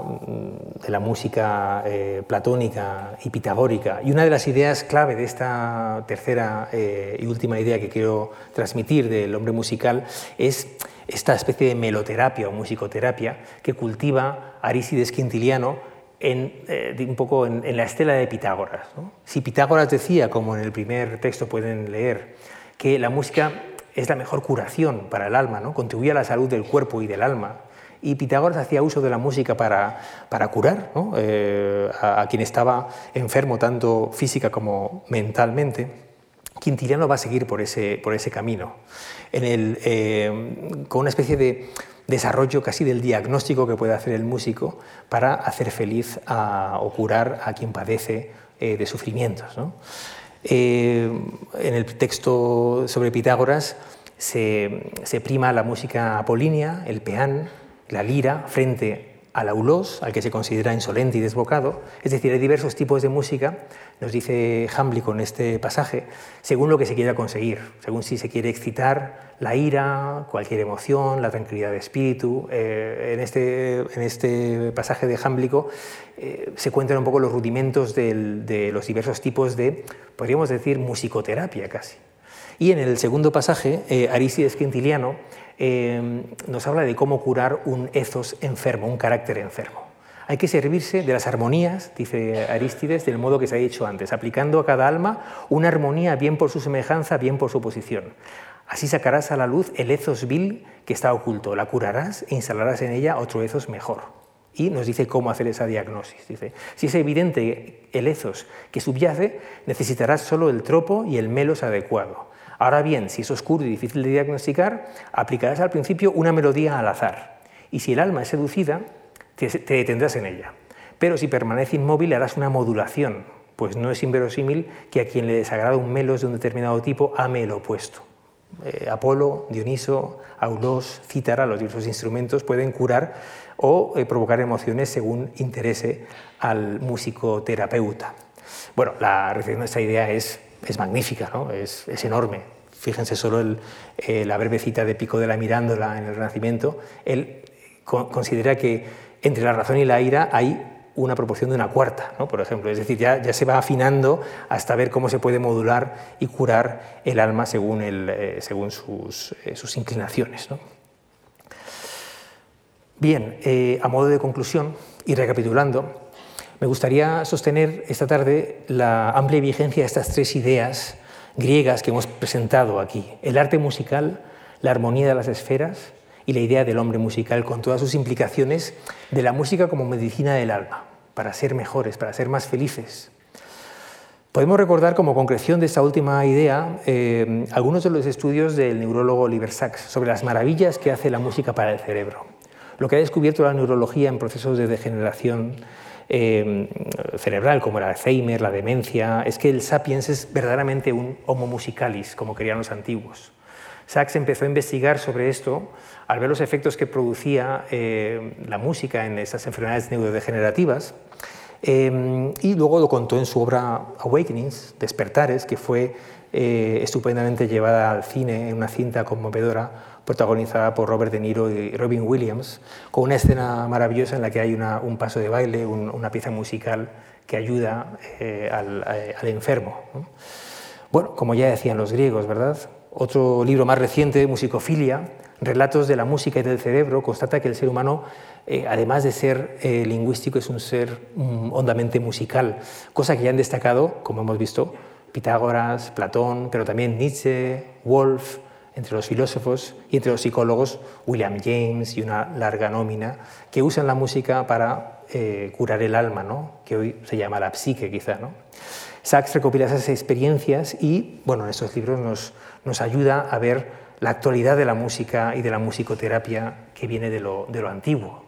de la música eh, platónica y pitagórica. Y una de las ideas clave de esta tercera eh, y última idea que quiero transmitir del hombre musical es esta especie de meloterapia o musicoterapia que cultiva Arístides Quintiliano en, eh, un poco en, la estela de Pitágoras. Si Pitágoras decía, como en el primer texto pueden leer, que la música es la mejor curación para el alma, ¿no? contribuye a la salud del cuerpo y del alma, y Pitágoras hacía uso de la música para, para curar eh, a, quien estaba enfermo tanto física como mentalmente. Quintiliano va a seguir por ese, por ese camino, en el, eh, con una especie de desarrollo casi del diagnóstico que puede hacer el músico para hacer feliz o curar a quien padece eh, de sufrimientos. en el texto sobre Pitágoras se, se, prima la música apolínea, el peán, la lira frente al aulós, al que se considera insolente y desbocado. Es decir, hay diversos tipos de música, nos dice Hambley con este pasaje, según lo que se quiera conseguir, según si se quiere excitar la ira, cualquier emoción, la tranquilidad de espíritu. Eh, en, este, en, este, pasaje de Hamblico eh, se cuentan un poco los rudimentos de los diversos tipos de, podríamos decir, musicoterapia casi. Y en el segundo pasaje, eh, Arístides Quintiliano Em, nos habla de cómo curar un ethos enfermo, un carácter enfermo. Hay que servirse de las armonías, dice Arístides, del modo que se ha dicho antes, aplicando a cada alma una armonía bien por su semejanza, bien por su posición. Así sacarás a la luz el ethos vil que está oculto, la curarás e instalarás en ella otro ethos mejor. Y nos dice cómo hacer esa diagnosis. Dice, si es evidente el ethos que subyace, necesitarás solo el tropo y el melos adecuado. Ahora bien, si es oscuro y difícil de diagnosticar, aplicarás al principio una melodía al azar. Y si el alma es seducida, te, detendrás en ella. Pero si permanece inmóvil, harás una modulación, pues no es inverosímil que a quien le desagrada un melos de un determinado tipo ame el opuesto. Eh, Apolo, Dioniso, Aulos, Cítara, los diversos instrumentos pueden curar o eh, provocar emociones según interese al músico terapeuta. Bueno, la recepción de esta idea es es magnífica, ¿no? es, enorme. Fíjense solo el, eh, la breve cita de Pico de la Mirándola en el Renacimiento. Él considera que entre la razón y la ira hay una proporción de una cuarta, ¿no? por ejemplo. Es decir, ya, ya, se va afinando hasta ver cómo se puede modular y curar el alma según, el, eh, según sus, eh, sus, inclinaciones. ¿no? Bien, a modo de conclusión y recapitulando, me gustaría sostener esta tarde la amplia vigencia de estas tres ideas griegas que hemos presentado aquí. El arte musical, la armonía de las esferas y la idea del hombre musical con todas sus implicaciones de la música como medicina del alma, para ser mejores, para ser más felices. Podemos recordar como concreción de esta última idea eh, algunos de los estudios del neurólogo Oliver Sacks sobre las maravillas que hace la música para el cerebro. Lo que ha descubierto la neurología en procesos de degeneración Em, cerebral, como el Alzheimer, la demencia, es que el sapiens es verdaderamente un homo musicalis, como querían los antiguos. Sachs empezó a investigar sobre esto al ver los efectos que producía eh, la música en estas enfermedades neurodegenerativas em, y luego lo contó en su obra Awakenings, Despertares, que fue eh, estupendamente llevada al cine en una cinta conmovedora protagonizada por Robert De Niro y Robin Williams, con una escena maravillosa en la que hay un paso de baile, una pieza musical que ayuda eh, eh, al, enfermo. Bueno, como ya decían los griegos, ¿verdad? Otro libro más reciente, Musicofilia, Relatos de la música y del cerebro, constata que el ser humano, eh, además de ser lingüístico, es un ser mm, hondamente musical, cosa que ya han destacado, como hemos visto, Pitágoras, Platón, pero también Nietzsche, Wolf, entre los filósofos y entre los psicólogos, William James y una larga nómina, que usan la música para eh, curar el alma, ¿no? que hoy se llama la psique quizá. ¿no? Sachs recopila esas experiencias y bueno, en estos libros nos, nos ayuda a ver la actualidad de la música y de la musicoterapia que viene de lo, de lo antiguo.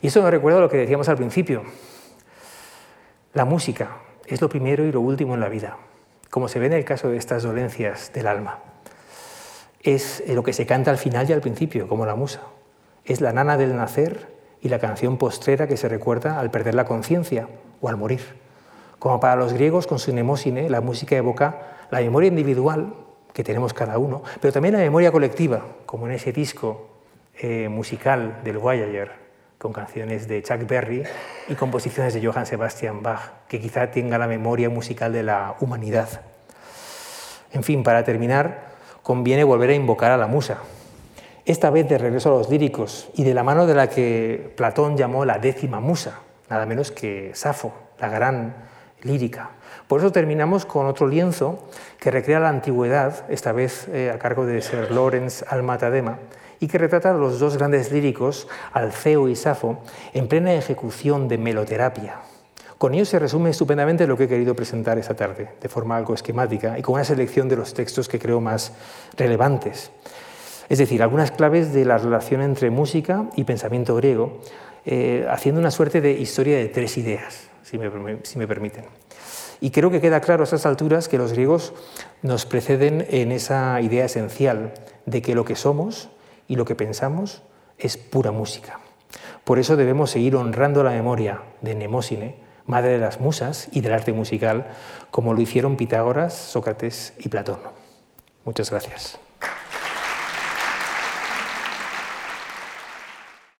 Y eso me recuerda a lo que decíamos al principio. La música es lo primero y lo último en la vida, como se ve en el caso de estas dolencias del alma es lo que se canta al final y al principio, como la musa. Es la nana del nacer y la canción postrera que se recuerda al perder la conciencia o al morir. Como para los griegos con su nemosine, la música evoca la memoria individual que tenemos cada uno, pero también la memoria colectiva, como en ese disco eh, musical del Voyager, con canciones de Chuck Berry y composiciones de Johann Sebastian Bach, que quizá tenga la memoria musical de la humanidad. En fin, para terminar, conviene volver a invocar a la musa, esta vez de regreso a los líricos y de la mano de la que Platón llamó la décima musa, nada menos que Safo, la gran lírica. Por eso terminamos con otro lienzo que recrea la antigüedad, esta vez eh, a cargo de Sir Lawrence Almatadema, y que retrata a los dos grandes líricos, Alceo y Safo, en plena ejecución de meloterapia. Con ello se resume estupendamente lo que he querido presentar esta tarde, de forma algo esquemática y con una selección de los textos que creo más relevantes. Es decir, algunas claves de la relación entre música y pensamiento griego, eh, haciendo una suerte de historia de tres ideas, si me, permiten. Y creo que queda claro a estas alturas que los griegos nos preceden en esa idea esencial de que lo que somos y lo que pensamos es pura música. Por eso debemos seguir honrando la memoria de Nemósine, madre de las musas y del arte musical, como lo hicieron Pitágoras, Sócrates y Platón. Muchas gracias.